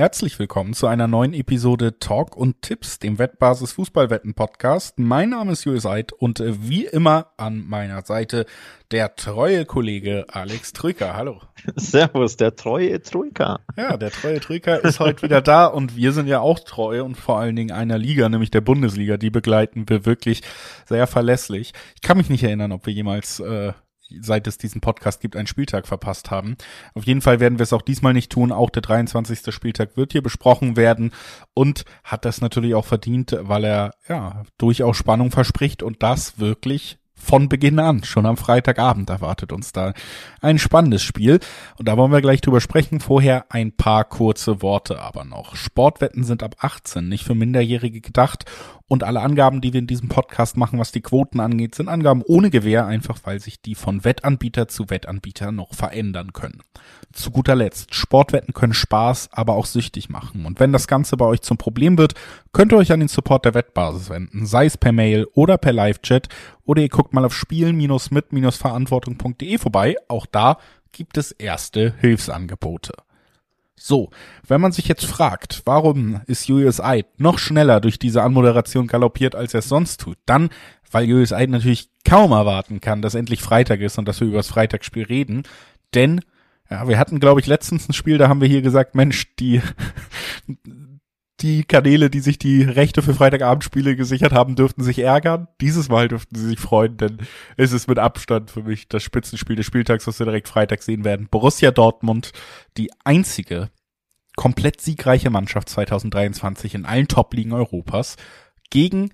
Herzlich willkommen zu einer neuen Episode Talk und Tipps, dem Wettbasis Fußballwetten Podcast. Mein Name ist Julius Eid und äh, wie immer an meiner Seite der treue Kollege Alex Trücker. Hallo. Servus, der treue Trücker. Ja, der treue Trücker ist heute wieder da und wir sind ja auch treu und vor allen Dingen einer Liga, nämlich der Bundesliga. Die begleiten wir wirklich sehr verlässlich. Ich kann mich nicht erinnern, ob wir jemals äh, seit es diesen Podcast gibt, einen Spieltag verpasst haben. Auf jeden Fall werden wir es auch diesmal nicht tun. Auch der 23. Spieltag wird hier besprochen werden und hat das natürlich auch verdient, weil er ja durchaus Spannung verspricht und das wirklich von Beginn an. Schon am Freitagabend erwartet uns da ein spannendes Spiel. Und da wollen wir gleich drüber sprechen. Vorher ein paar kurze Worte aber noch. Sportwetten sind ab 18, nicht für Minderjährige gedacht. Und alle Angaben, die wir in diesem Podcast machen, was die Quoten angeht, sind Angaben ohne Gewähr, einfach weil sich die von Wettanbieter zu Wettanbieter noch verändern können. Zu guter Letzt, Sportwetten können Spaß, aber auch süchtig machen. Und wenn das Ganze bei euch zum Problem wird, könnt ihr euch an den Support der Wettbasis wenden, sei es per Mail oder per Live-Chat oder ihr guckt mal auf spielen-mit-verantwortung.de vorbei. Auch da gibt es erste Hilfsangebote. So, wenn man sich jetzt fragt, warum ist Julius Eid noch schneller durch diese Anmoderation galoppiert, als er es sonst tut, dann, weil Julius Eid natürlich kaum erwarten kann, dass endlich Freitag ist und dass wir über das Freitagsspiel reden, denn ja, wir hatten, glaube ich, letztens ein Spiel, da haben wir hier gesagt, Mensch, die die Kanäle, die sich die Rechte für Freitagabendspiele gesichert haben, dürften sich ärgern. Dieses Mal dürften sie sich freuen, denn es ist mit Abstand für mich das Spitzenspiel des Spieltags, was wir direkt Freitag sehen werden. Borussia Dortmund, die einzige komplett siegreiche Mannschaft 2023 in allen Top-Ligen Europas, gegen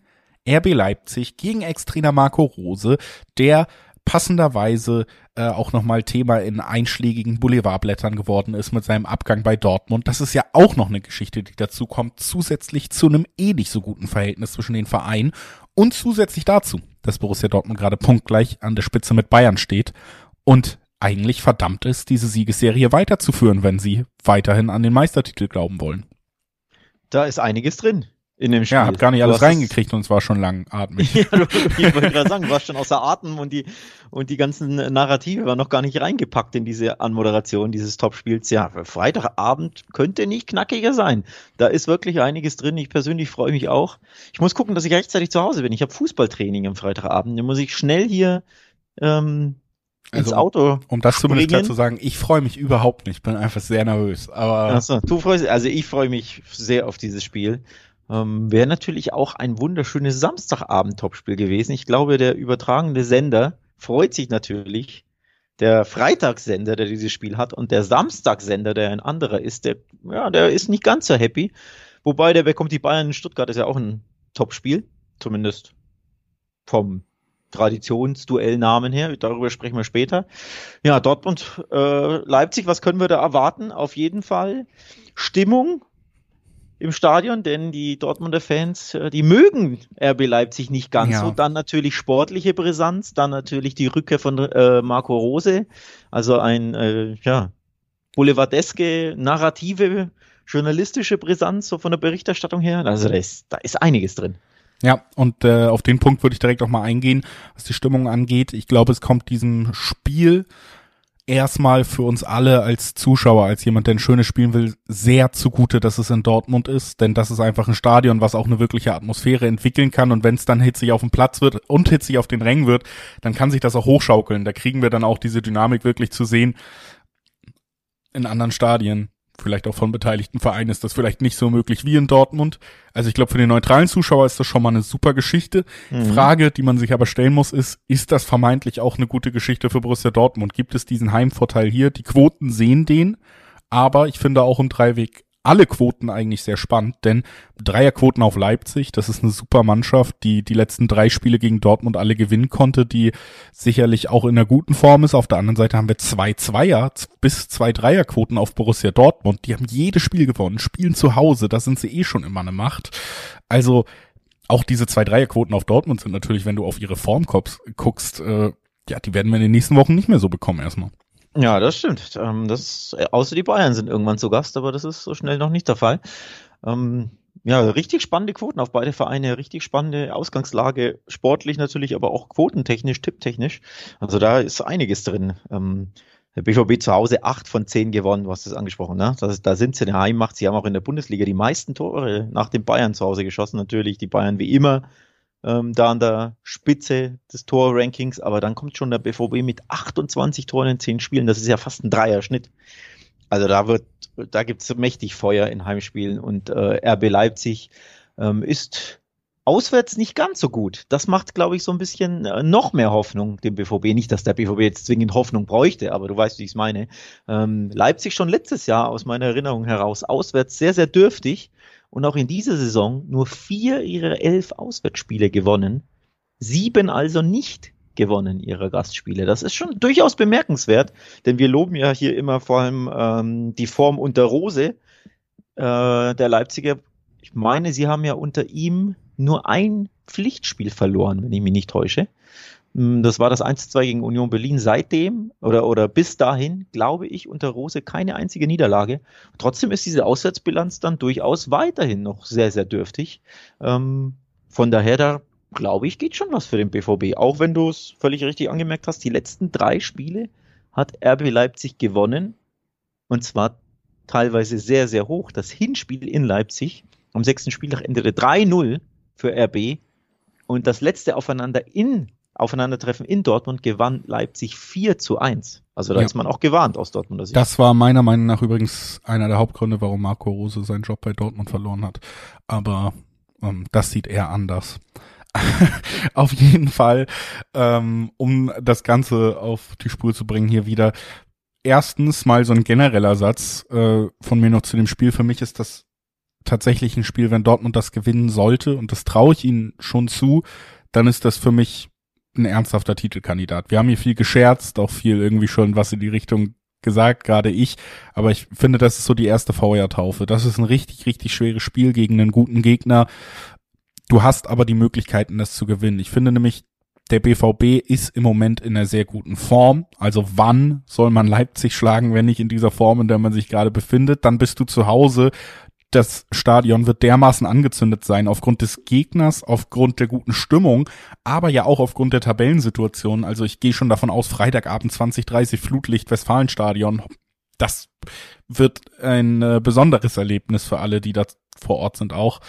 RB Leipzig, gegen Ex-Trainer Marco Rose, der passenderweise äh, auch nochmal Thema in einschlägigen Boulevardblättern geworden ist mit seinem Abgang bei Dortmund. Das ist ja auch noch eine Geschichte, die dazu kommt, zusätzlich zu einem eh nicht so guten Verhältnis zwischen den Vereinen und zusätzlich dazu, dass Borussia Dortmund gerade punktgleich an der Spitze mit Bayern steht und eigentlich verdammt ist, diese Siegesserie weiterzuführen, wenn sie weiterhin an den Meistertitel glauben wollen. Da ist einiges drin in dem Spiel. Ja, hab gar nicht alles reingekriegt und es war schon langatmig. ja, du, ich wollte gerade sagen, du warst schon außer Atem und die, und die ganzen Narrative waren noch gar nicht reingepackt in diese Anmoderation dieses Topspiels. Ja, Freitagabend könnte nicht knackiger sein. Da ist wirklich einiges drin. Ich persönlich freue mich auch. Ich muss gucken, dass ich rechtzeitig zu Hause bin. Ich habe Fußballtraining am Freitagabend. Da muss ich schnell hier ähm, ins also, Auto. Um das zumindest klar zu sagen, ich freue mich überhaupt nicht, bin einfach sehr nervös. Aber Achso, du freust, also ich freue mich sehr auf dieses Spiel. Ähm, Wäre natürlich auch ein wunderschönes Samstagabend-Topspiel gewesen. Ich glaube, der übertragende Sender freut sich natürlich. Der Freitagssender, der dieses Spiel hat, und der Samstagssender, der ein anderer ist, der, ja, der ist nicht ganz so happy. Wobei, der bekommt die Bayern in Stuttgart, ist ja auch ein Topspiel. Zumindest vom Traditionsduellnamen her. Darüber sprechen wir später. Ja, Dortmund, äh, Leipzig, was können wir da erwarten? Auf jeden Fall Stimmung im Stadion, denn die Dortmunder Fans, äh, die mögen RB Leipzig nicht ganz ja. so. Dann natürlich sportliche Brisanz, dann natürlich die Rückkehr von äh, Marco Rose, also ein äh, ja, boulevardeske, narrative, journalistische Brisanz so von der Berichterstattung her. Also da ist, da ist einiges drin. Ja, und äh, auf den Punkt würde ich direkt auch mal eingehen, was die Stimmung angeht. Ich glaube, es kommt diesem Spiel erstmal für uns alle als Zuschauer, als jemand, der ein schönes spielen will, sehr zugute, dass es in Dortmund ist, denn das ist einfach ein Stadion, was auch eine wirkliche Atmosphäre entwickeln kann und wenn es dann hitzig auf dem Platz wird und hitzig auf den Rängen wird, dann kann sich das auch hochschaukeln. Da kriegen wir dann auch diese Dynamik wirklich zu sehen. In anderen Stadien vielleicht auch von beteiligten Vereinen ist das vielleicht nicht so möglich wie in Dortmund. Also ich glaube, für den neutralen Zuschauer ist das schon mal eine super Geschichte. Mhm. Frage, die man sich aber stellen muss, ist, ist das vermeintlich auch eine gute Geschichte für Borussia Dortmund? Gibt es diesen Heimvorteil hier? Die Quoten sehen den, aber ich finde auch im Dreiweg alle Quoten eigentlich sehr spannend, denn Dreierquoten auf Leipzig, das ist eine super Mannschaft, die die letzten drei Spiele gegen Dortmund alle gewinnen konnte, die sicherlich auch in einer guten Form ist. Auf der anderen Seite haben wir zwei Zweier bis zwei Dreierquoten auf Borussia Dortmund. Die haben jedes Spiel gewonnen, spielen zu Hause, da sind sie eh schon immer eine Macht. Also auch diese zwei Dreierquoten auf Dortmund sind natürlich, wenn du auf ihre Form guckst, äh, ja, die werden wir in den nächsten Wochen nicht mehr so bekommen erstmal. Ja, das stimmt. Ähm, das, äh, außer die Bayern sind irgendwann zu Gast, aber das ist so schnell noch nicht der Fall. Ähm, ja, richtig spannende Quoten auf beide Vereine, richtig spannende Ausgangslage, sportlich natürlich, aber auch quotentechnisch, tipptechnisch. Also da ist einiges drin. Ähm, Der BVB zu Hause acht von zehn gewonnen, du hast das angesprochen, ne? Das, da sind sie eine Heimmacht. Sie haben auch in der Bundesliga die meisten Tore nach den Bayern zu Hause geschossen. Natürlich die Bayern wie immer ähm, da an der Spitze des Torrankings, aber dann kommt schon der BVB mit 28 Toren in zehn Spielen. Das ist ja fast ein Dreierschnitt. Also da wird, da gibt's mächtig Feuer in Heimspielen und äh, RB Leipzig ähm, ist auswärts nicht ganz so gut. Das macht, glaube ich, so ein bisschen äh, noch mehr Hoffnung dem BVB. Nicht, dass der BVB jetzt zwingend Hoffnung bräuchte, aber du weißt, wie ich es meine. Ähm, Leipzig schon letztes Jahr aus meiner Erinnerung heraus auswärts sehr, sehr dürftig und auch in dieser Saison nur vier ihrer elf Auswärtsspiele gewonnen. Sieben also nicht gewonnen ihrer Gastspiele. Das ist schon durchaus bemerkenswert, denn wir loben ja hier immer vor allem ähm, die Form unter Rose äh, der Leipziger. Ich meine, sie haben ja unter ihm nur ein Pflichtspiel verloren, wenn ich mich nicht täusche. Hm, das war das 1-2 gegen Union Berlin. Seitdem oder, oder bis dahin, glaube ich, unter Rose keine einzige Niederlage. Trotzdem ist diese Auswärtsbilanz dann durchaus weiterhin noch sehr, sehr dürftig. Ähm, von daher, da glaube ich, geht schon was für den BVB. Auch wenn du es völlig richtig angemerkt hast, die letzten drei Spiele hat RB Leipzig gewonnen. Und zwar teilweise sehr, sehr hoch. Das Hinspiel in Leipzig am sechsten Spieltag endete 3-0 für RB. Und das letzte Aufeinander in, Aufeinandertreffen in Dortmund gewann Leipzig 4 zu 1. Also da ja. ist man auch gewarnt aus Dortmund. Das war meiner Meinung nach übrigens einer der Hauptgründe, warum Marco Rose seinen Job bei Dortmund verloren hat. Aber ähm, das sieht er anders. auf jeden Fall, ähm, um das Ganze auf die Spur zu bringen hier wieder. Erstens mal so ein genereller Satz äh, von mir noch zu dem Spiel. Für mich ist das tatsächlich ein Spiel, wenn Dortmund das gewinnen sollte, und das traue ich ihnen schon zu, dann ist das für mich ein ernsthafter Titelkandidat. Wir haben hier viel gescherzt, auch viel irgendwie schon was in die Richtung gesagt, gerade ich, aber ich finde, das ist so die erste VR-Taufe. Das ist ein richtig, richtig schweres Spiel gegen einen guten Gegner. Du hast aber die Möglichkeiten, das zu gewinnen. Ich finde nämlich, der BVB ist im Moment in einer sehr guten Form. Also wann soll man Leipzig schlagen, wenn nicht in dieser Form, in der man sich gerade befindet? Dann bist du zu Hause das Stadion wird dermaßen angezündet sein aufgrund des Gegners, aufgrund der guten Stimmung, aber ja auch aufgrund der Tabellensituation. Also ich gehe schon davon aus, Freitagabend 2030 Flutlicht Westfalenstadion. Das wird ein äh, besonderes Erlebnis für alle, die da vor Ort sind auch.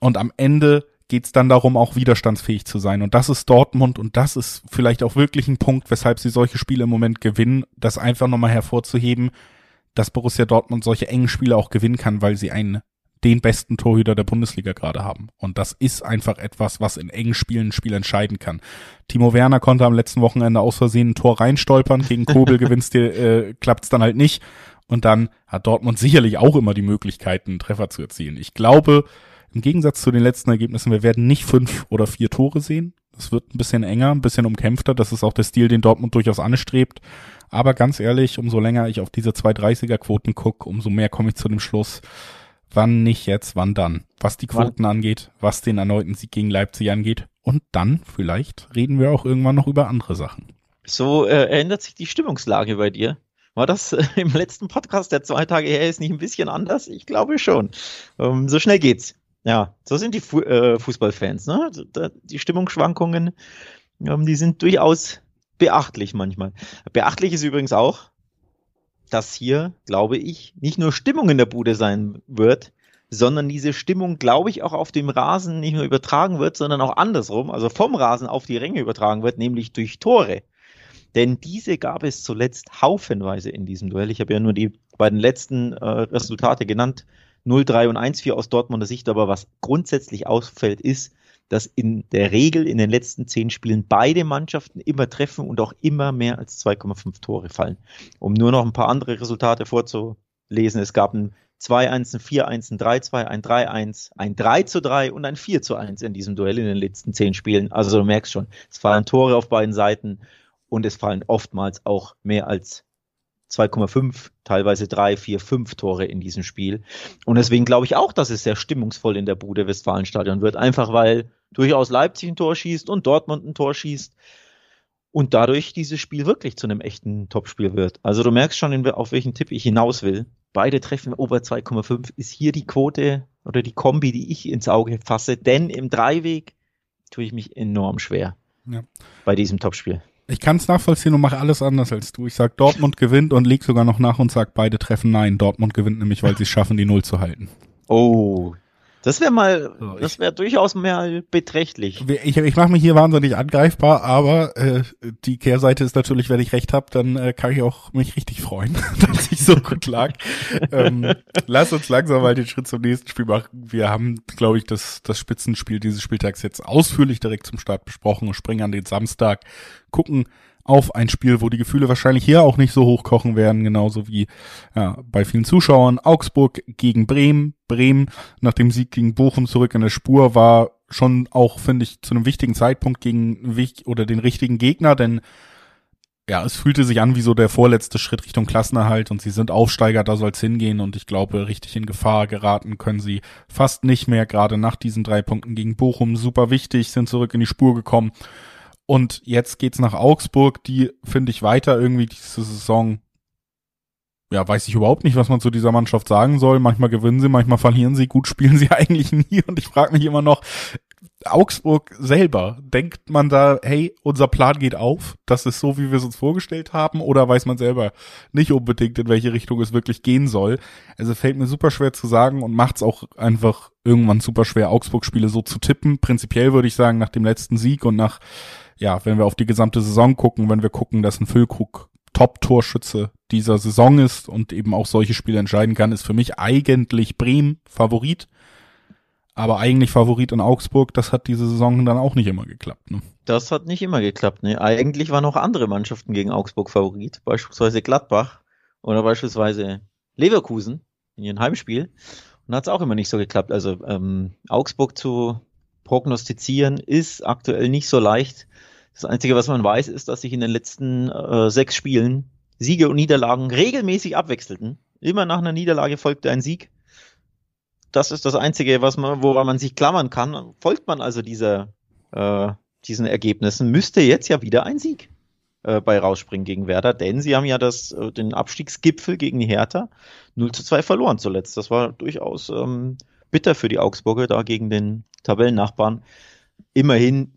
Und am Ende geht's dann darum, auch widerstandsfähig zu sein. Und das ist Dortmund und das ist vielleicht auch wirklich ein Punkt, weshalb sie solche Spiele im Moment gewinnen, das einfach nochmal hervorzuheben dass Borussia Dortmund solche engen Spiele auch gewinnen kann, weil sie einen den besten Torhüter der Bundesliga gerade haben. Und das ist einfach etwas, was in engen Spielen ein Spiel entscheiden kann. Timo Werner konnte am letzten Wochenende aus Versehen ein Tor reinstolpern, gegen Kobel gewinnst dir, äh, klappt's dann halt nicht. Und dann hat Dortmund sicherlich auch immer die Möglichkeiten, einen Treffer zu erzielen. Ich glaube, im Gegensatz zu den letzten Ergebnissen, wir werden nicht fünf oder vier Tore sehen. Es wird ein bisschen enger, ein bisschen umkämpfter. Das ist auch der Stil, den Dortmund durchaus anstrebt. Aber ganz ehrlich, umso länger ich auf diese 230er Quoten gucke, umso mehr komme ich zu dem Schluss, wann nicht jetzt, wann dann. Was die Quoten wann? angeht, was den erneuten Sieg gegen Leipzig angeht. Und dann vielleicht reden wir auch irgendwann noch über andere Sachen. So äh, ändert sich die Stimmungslage bei dir. War das äh, im letzten Podcast, der zwei Tage her ist, nicht ein bisschen anders? Ich glaube schon. Ähm, so schnell geht's. Ja, so sind die Fu äh, Fußballfans. Ne? Die Stimmungsschwankungen, ähm, die sind durchaus beachtlich manchmal. Beachtlich ist übrigens auch, dass hier, glaube ich, nicht nur Stimmung in der Bude sein wird, sondern diese Stimmung, glaube ich, auch auf dem Rasen nicht nur übertragen wird, sondern auch andersrum, also vom Rasen auf die Ränge übertragen wird, nämlich durch Tore. Denn diese gab es zuletzt haufenweise in diesem Duell. Ich habe ja nur die beiden letzten äh, Resultate genannt, 0-3 und 1-4 aus Dortmunder Sicht, aber was grundsätzlich auffällt, ist, dass in der Regel in den letzten zehn Spielen beide Mannschaften immer treffen und auch immer mehr als 2,5 Tore fallen. Um nur noch ein paar andere Resultate vorzulesen, es gab ein 2-1, ein 4-1, ein 3-2, ein 3-1, ein 3-3 und ein 4-1 in diesem Duell in den letzten zehn Spielen. Also du merkst schon, es fallen Tore auf beiden Seiten und es fallen oftmals auch mehr als 2,5, teilweise 3, 4, 5 Tore in diesem Spiel. Und deswegen glaube ich auch, dass es sehr stimmungsvoll in der Bude Westfalenstadion wird. Einfach weil durchaus Leipzig ein Tor schießt und Dortmund ein Tor schießt. Und dadurch dieses Spiel wirklich zu einem echten Topspiel wird. Also du merkst schon, auf welchen Tipp ich hinaus will. Beide treffen over 2,5 ist hier die Quote oder die Kombi, die ich ins Auge fasse. Denn im Dreiweg tue ich mich enorm schwer ja. bei diesem Topspiel. Ich kann es nachvollziehen und mache alles anders als du. Ich sag Dortmund gewinnt und leg sogar noch nach und sag beide treffen nein. Dortmund gewinnt nämlich, weil sie es schaffen, die Null zu halten. Oh, das wäre mal, so, das wäre durchaus mehr beträchtlich. Ich, ich mache mich hier wahnsinnig angreifbar, aber äh, die Kehrseite ist natürlich, wenn ich recht habe, dann äh, kann ich auch mich richtig freuen, dass ich so gut lag. ähm, lass uns langsam mal den Schritt zum nächsten Spiel machen. Wir haben, glaube ich, das, das Spitzenspiel dieses Spieltags jetzt ausführlich direkt zum Start besprochen und springen an den Samstag, gucken auf ein Spiel, wo die Gefühle wahrscheinlich hier auch nicht so hochkochen werden, genauso wie ja, bei vielen Zuschauern. Augsburg gegen Bremen. Bremen nach dem Sieg gegen Bochum zurück in der Spur war schon auch, finde ich, zu einem wichtigen Zeitpunkt gegen oder den richtigen Gegner, denn ja, es fühlte sich an wie so der vorletzte Schritt Richtung Klassenerhalt und sie sind Aufsteiger, da soll's hingehen und ich glaube, richtig in Gefahr geraten können sie fast nicht mehr, gerade nach diesen drei Punkten gegen Bochum. Super wichtig, sind zurück in die Spur gekommen und jetzt geht's nach Augsburg, die finde ich weiter irgendwie diese Saison. Ja, weiß ich überhaupt nicht, was man zu dieser Mannschaft sagen soll. Manchmal gewinnen sie, manchmal verlieren sie. Gut spielen sie eigentlich nie. Und ich frage mich immer noch, Augsburg selber, denkt man da, hey, unser Plan geht auf, das ist so, wie wir es uns vorgestellt haben, oder weiß man selber nicht unbedingt, in welche Richtung es wirklich gehen soll? Also fällt mir super schwer zu sagen und macht es auch einfach irgendwann super schwer, Augsburg-Spiele so zu tippen. Prinzipiell würde ich sagen, nach dem letzten Sieg und nach ja, wenn wir auf die gesamte Saison gucken, wenn wir gucken, dass ein Füllkrug Top-Torschütze dieser Saison ist und eben auch solche Spiele entscheiden kann, ist für mich eigentlich Bremen Favorit. Aber eigentlich Favorit in Augsburg, das hat diese Saison dann auch nicht immer geklappt. Ne? Das hat nicht immer geklappt. Ne? Eigentlich waren auch andere Mannschaften gegen Augsburg Favorit, beispielsweise Gladbach oder beispielsweise Leverkusen in ihrem Heimspiel. Und hat es auch immer nicht so geklappt. Also ähm, Augsburg zu prognostizieren ist aktuell nicht so leicht. Das Einzige, was man weiß, ist, dass sich in den letzten äh, sechs Spielen Siege und Niederlagen regelmäßig abwechselten. Immer nach einer Niederlage folgte ein Sieg. Das ist das Einzige, was man, woran man sich klammern kann. Folgt man also dieser, äh, diesen Ergebnissen, müsste jetzt ja wieder ein Sieg äh, bei rausspringen gegen Werder, denn sie haben ja das, äh, den Abstiegsgipfel gegen die Hertha 0 zu 2 verloren zuletzt. Das war durchaus ähm, bitter für die Augsburger da gegen den Tabellennachbarn. Immerhin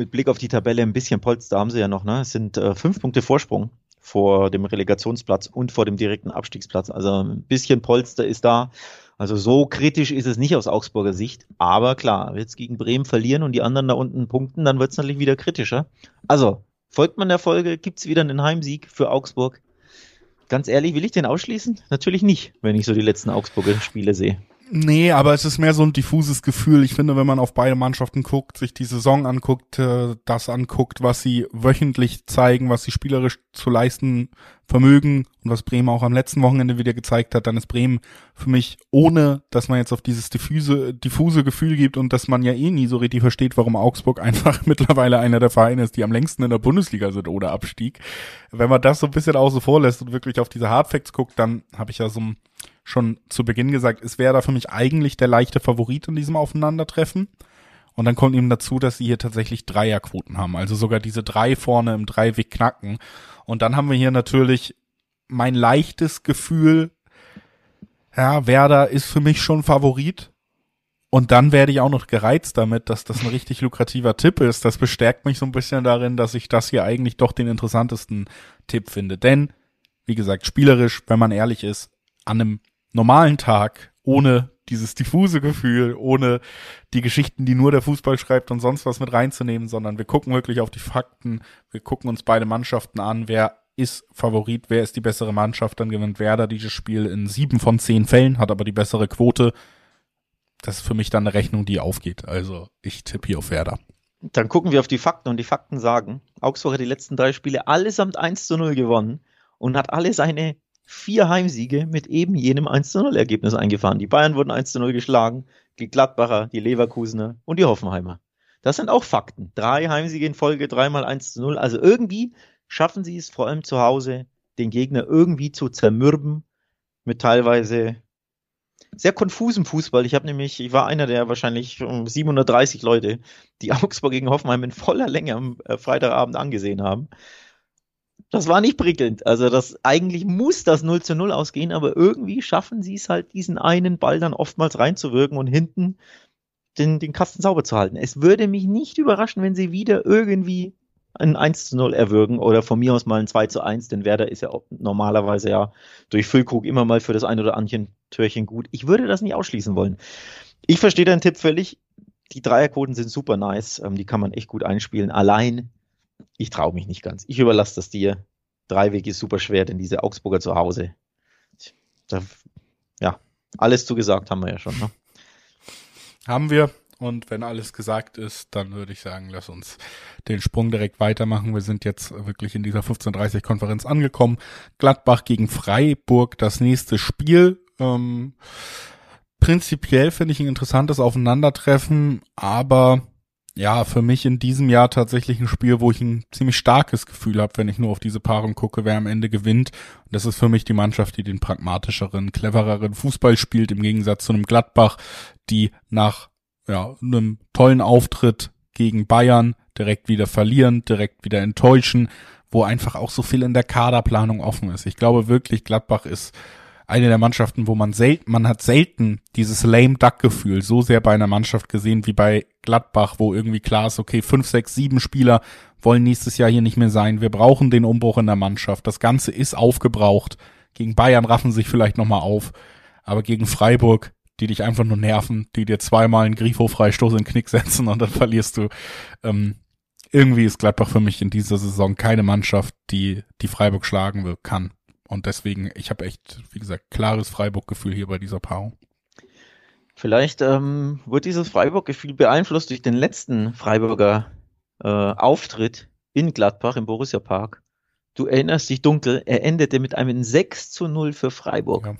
mit Blick auf die Tabelle ein bisschen Polster haben sie ja noch, ne? Es sind äh, fünf Punkte Vorsprung vor dem Relegationsplatz und vor dem direkten Abstiegsplatz. Also ein bisschen Polster ist da. Also so kritisch ist es nicht aus Augsburger Sicht. Aber klar, jetzt gegen Bremen verlieren und die anderen da unten punkten, dann wird es natürlich wieder kritischer. Also, folgt man der Folge, gibt es wieder einen Heimsieg für Augsburg. Ganz ehrlich, will ich den ausschließen? Natürlich nicht, wenn ich so die letzten Augsburger Spiele sehe. Nee, aber es ist mehr so ein diffuses Gefühl. Ich finde, wenn man auf beide Mannschaften guckt, sich die Saison anguckt, äh, das anguckt, was sie wöchentlich zeigen, was sie spielerisch zu leisten vermögen und was Bremen auch am letzten Wochenende wieder gezeigt hat, dann ist Bremen für mich, ohne dass man jetzt auf dieses diffuse, diffuse Gefühl gibt und dass man ja eh nie so richtig versteht, warum Augsburg einfach mittlerweile einer der Vereine ist, die am längsten in der Bundesliga sind oder Abstieg. Wenn man das so ein bisschen außen vor lässt und wirklich auf diese Hardfacts guckt, dann habe ich ja so ein schon zu Beginn gesagt, es wäre da für mich eigentlich der leichte Favorit in diesem Aufeinandertreffen. Und dann kommt eben dazu, dass sie hier tatsächlich Dreierquoten haben. Also sogar diese drei vorne im Dreiweg knacken. Und dann haben wir hier natürlich mein leichtes Gefühl, ja, Werder ist für mich schon Favorit. Und dann werde ich auch noch gereizt damit, dass das ein richtig lukrativer Tipp ist. Das bestärkt mich so ein bisschen darin, dass ich das hier eigentlich doch den interessantesten Tipp finde. Denn, wie gesagt, spielerisch, wenn man ehrlich ist, an einem normalen Tag, ohne dieses diffuse Gefühl, ohne die Geschichten, die nur der Fußball schreibt und sonst was mit reinzunehmen, sondern wir gucken wirklich auf die Fakten, wir gucken uns beide Mannschaften an, wer ist Favorit, wer ist die bessere Mannschaft, dann gewinnt Werder dieses Spiel in sieben von zehn Fällen, hat aber die bessere Quote. Das ist für mich dann eine Rechnung, die aufgeht. Also ich tippe hier auf Werder. Dann gucken wir auf die Fakten und die Fakten sagen, Augsburg hat die letzten drei Spiele allesamt 1 zu 0 gewonnen und hat alle seine vier Heimsiege mit eben jenem 1 0 Ergebnis eingefahren. Die Bayern wurden 1 0 geschlagen, die Gladbacher, die Leverkusener und die Hoffenheimer. Das sind auch Fakten. Drei Heimsiege in Folge, dreimal 1 0. Also irgendwie schaffen sie es vor allem zu Hause, den Gegner irgendwie zu zermürben mit teilweise sehr konfusem Fußball. Ich habe nämlich, ich war einer der wahrscheinlich 730 Leute, die Augsburg gegen Hoffenheim in voller Länge am äh, Freitagabend angesehen haben das war nicht prickelnd. Also das eigentlich muss das 0 zu 0 ausgehen, aber irgendwie schaffen sie es halt, diesen einen Ball dann oftmals reinzuwirken und hinten den, den Kasten sauber zu halten. Es würde mich nicht überraschen, wenn sie wieder irgendwie ein 1 zu 0 erwürgen oder von mir aus mal ein 2 zu 1, denn Werder ist ja auch normalerweise ja durch Füllkrug immer mal für das ein oder andere Türchen gut. Ich würde das nicht ausschließen wollen. Ich verstehe deinen Tipp völlig. Die Dreierquoten sind super nice. Ähm, die kann man echt gut einspielen. Allein, ich traue mich nicht ganz. Ich überlasse das dir. Dreiweg ist super schwer, denn diese Augsburger zu Hause. Da, ja, alles zugesagt haben wir ja schon. Ne? Haben wir. Und wenn alles gesagt ist, dann würde ich sagen, lass uns den Sprung direkt weitermachen. Wir sind jetzt wirklich in dieser 15.30 Konferenz angekommen. Gladbach gegen Freiburg, das nächste Spiel. Ähm, prinzipiell finde ich ein interessantes Aufeinandertreffen, aber ja, für mich in diesem Jahr tatsächlich ein Spiel, wo ich ein ziemlich starkes Gefühl habe, wenn ich nur auf diese Paarung gucke, wer am Ende gewinnt. Und das ist für mich die Mannschaft, die den pragmatischeren, clevereren Fußball spielt, im Gegensatz zu einem Gladbach, die nach ja, einem tollen Auftritt gegen Bayern direkt wieder verlieren, direkt wieder enttäuschen, wo einfach auch so viel in der Kaderplanung offen ist. Ich glaube wirklich, Gladbach ist eine der Mannschaften, wo man selten, man hat selten dieses lame duck Gefühl so sehr bei einer Mannschaft gesehen wie bei Gladbach, wo irgendwie klar ist, okay, fünf, sechs, sieben Spieler wollen nächstes Jahr hier nicht mehr sein. Wir brauchen den Umbruch in der Mannschaft. Das Ganze ist aufgebraucht. Gegen Bayern raffen sich vielleicht nochmal auf. Aber gegen Freiburg die dich einfach nur nerven, die dir zweimal einen Grifo-Freistoß in den Knick setzen und dann verlierst du. Ähm, irgendwie ist Gladbach für mich in dieser Saison keine Mannschaft, die die Freiburg schlagen will, kann. Und deswegen, ich habe echt, wie gesagt, klares Freiburg-Gefühl hier bei dieser Paarung. Vielleicht ähm, wird dieses Freiburg-Gefühl beeinflusst durch den letzten Freiburger äh, Auftritt in Gladbach im Borussia Park. Du erinnerst dich dunkel, er endete mit einem 6 zu 0 für Freiburg. Ja.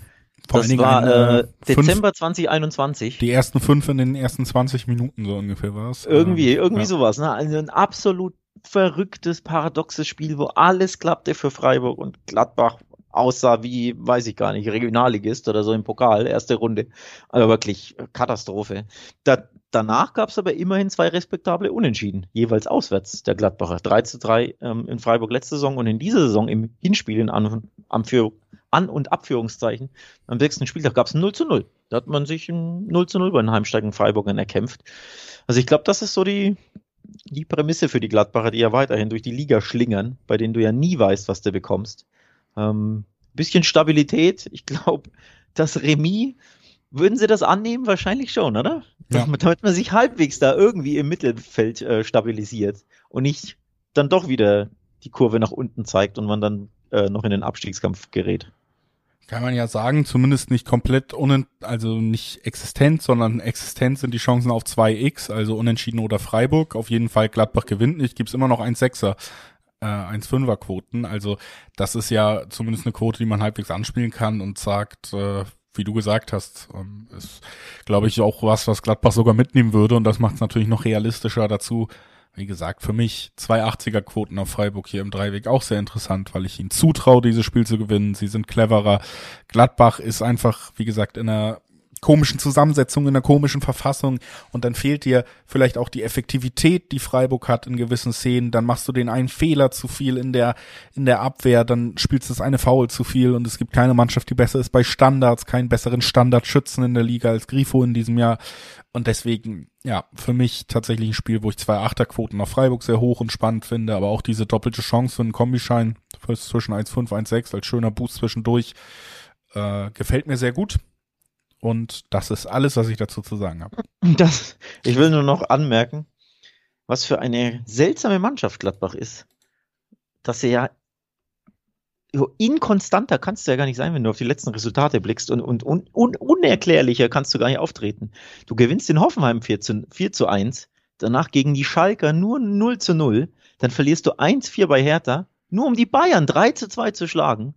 Vor das war ein, äh, Dezember fünf, 2021. Die ersten fünf in den ersten 20 Minuten so ungefähr war es. Irgendwie, ähm, irgendwie ja. sowas. Ne? Also ein absolut verrücktes, paradoxes Spiel, wo alles klappte für Freiburg und Gladbach aussah wie, weiß ich gar nicht, Regionalligist oder so im Pokal, erste Runde. Also wirklich Katastrophe. Da, danach gab es aber immerhin zwei respektable Unentschieden, jeweils auswärts der Gladbacher. 3 zu 3 ähm, in Freiburg letzte Saison und in dieser Saison im Hinspiel in An Anführung an- und Abführungszeichen. Am sechsten Spieltag gab es ein 0 zu 0. Da hat man sich ein 0 zu 0 bei den heimsteigenden Freiburgern erkämpft. Also ich glaube, das ist so die, die Prämisse für die Gladbacher, die ja weiterhin durch die Liga schlingern, bei denen du ja nie weißt, was du bekommst. Ähm, bisschen Stabilität. Ich glaube, das Remis, würden sie das annehmen? Wahrscheinlich schon, oder? Ja. Damit man sich halbwegs da irgendwie im Mittelfeld äh, stabilisiert und nicht dann doch wieder die Kurve nach unten zeigt und man dann äh, noch in den Abstiegskampf gerät kann man ja sagen, zumindest nicht komplett unent, also nicht existent, sondern existent sind die Chancen auf 2x, also unentschieden oder Freiburg. Auf jeden Fall Gladbach gewinnt nicht, gibt's immer noch 1,6er, äh, 1,5er Quoten. Also das ist ja zumindest eine Quote, die man halbwegs anspielen kann und sagt, äh, wie du gesagt hast, ähm, ist, glaube ich, auch was, was Gladbach sogar mitnehmen würde und das macht es natürlich noch realistischer dazu, wie gesagt, für mich zwei 80er Quoten auf Freiburg hier im Dreiweg auch sehr interessant, weil ich ihnen zutraue, dieses Spiel zu gewinnen. Sie sind cleverer. Gladbach ist einfach, wie gesagt, in einer komischen Zusammensetzung, in einer komischen Verfassung. Und dann fehlt dir vielleicht auch die Effektivität, die Freiburg hat in gewissen Szenen, dann machst du den einen Fehler zu viel in der, in der Abwehr, dann spielst du das eine Foul zu viel. Und es gibt keine Mannschaft, die besser ist bei Standards, keinen besseren Standardschützen in der Liga als Grifo in diesem Jahr. Und deswegen, ja, für mich tatsächlich ein Spiel, wo ich zwei Achterquoten auf Freiburg sehr hoch und spannend finde, aber auch diese doppelte Chance für einen Kombischein zwischen 1,5, 1,6 als schöner Boost zwischendurch, äh, gefällt mir sehr gut. Und das ist alles, was ich dazu zu sagen habe. Das, ich will nur noch anmerken, was für eine seltsame Mannschaft Gladbach ist. Dass sie ja inkonstanter kannst du ja gar nicht sein, wenn du auf die letzten Resultate blickst und, und, und, und unerklärlicher kannst du gar nicht auftreten. Du gewinnst in Hoffenheim 4 zu, 4 zu 1, danach gegen die Schalker nur 0 zu 0, dann verlierst du 1-4 bei Hertha, nur um die Bayern 3 zu 2 zu schlagen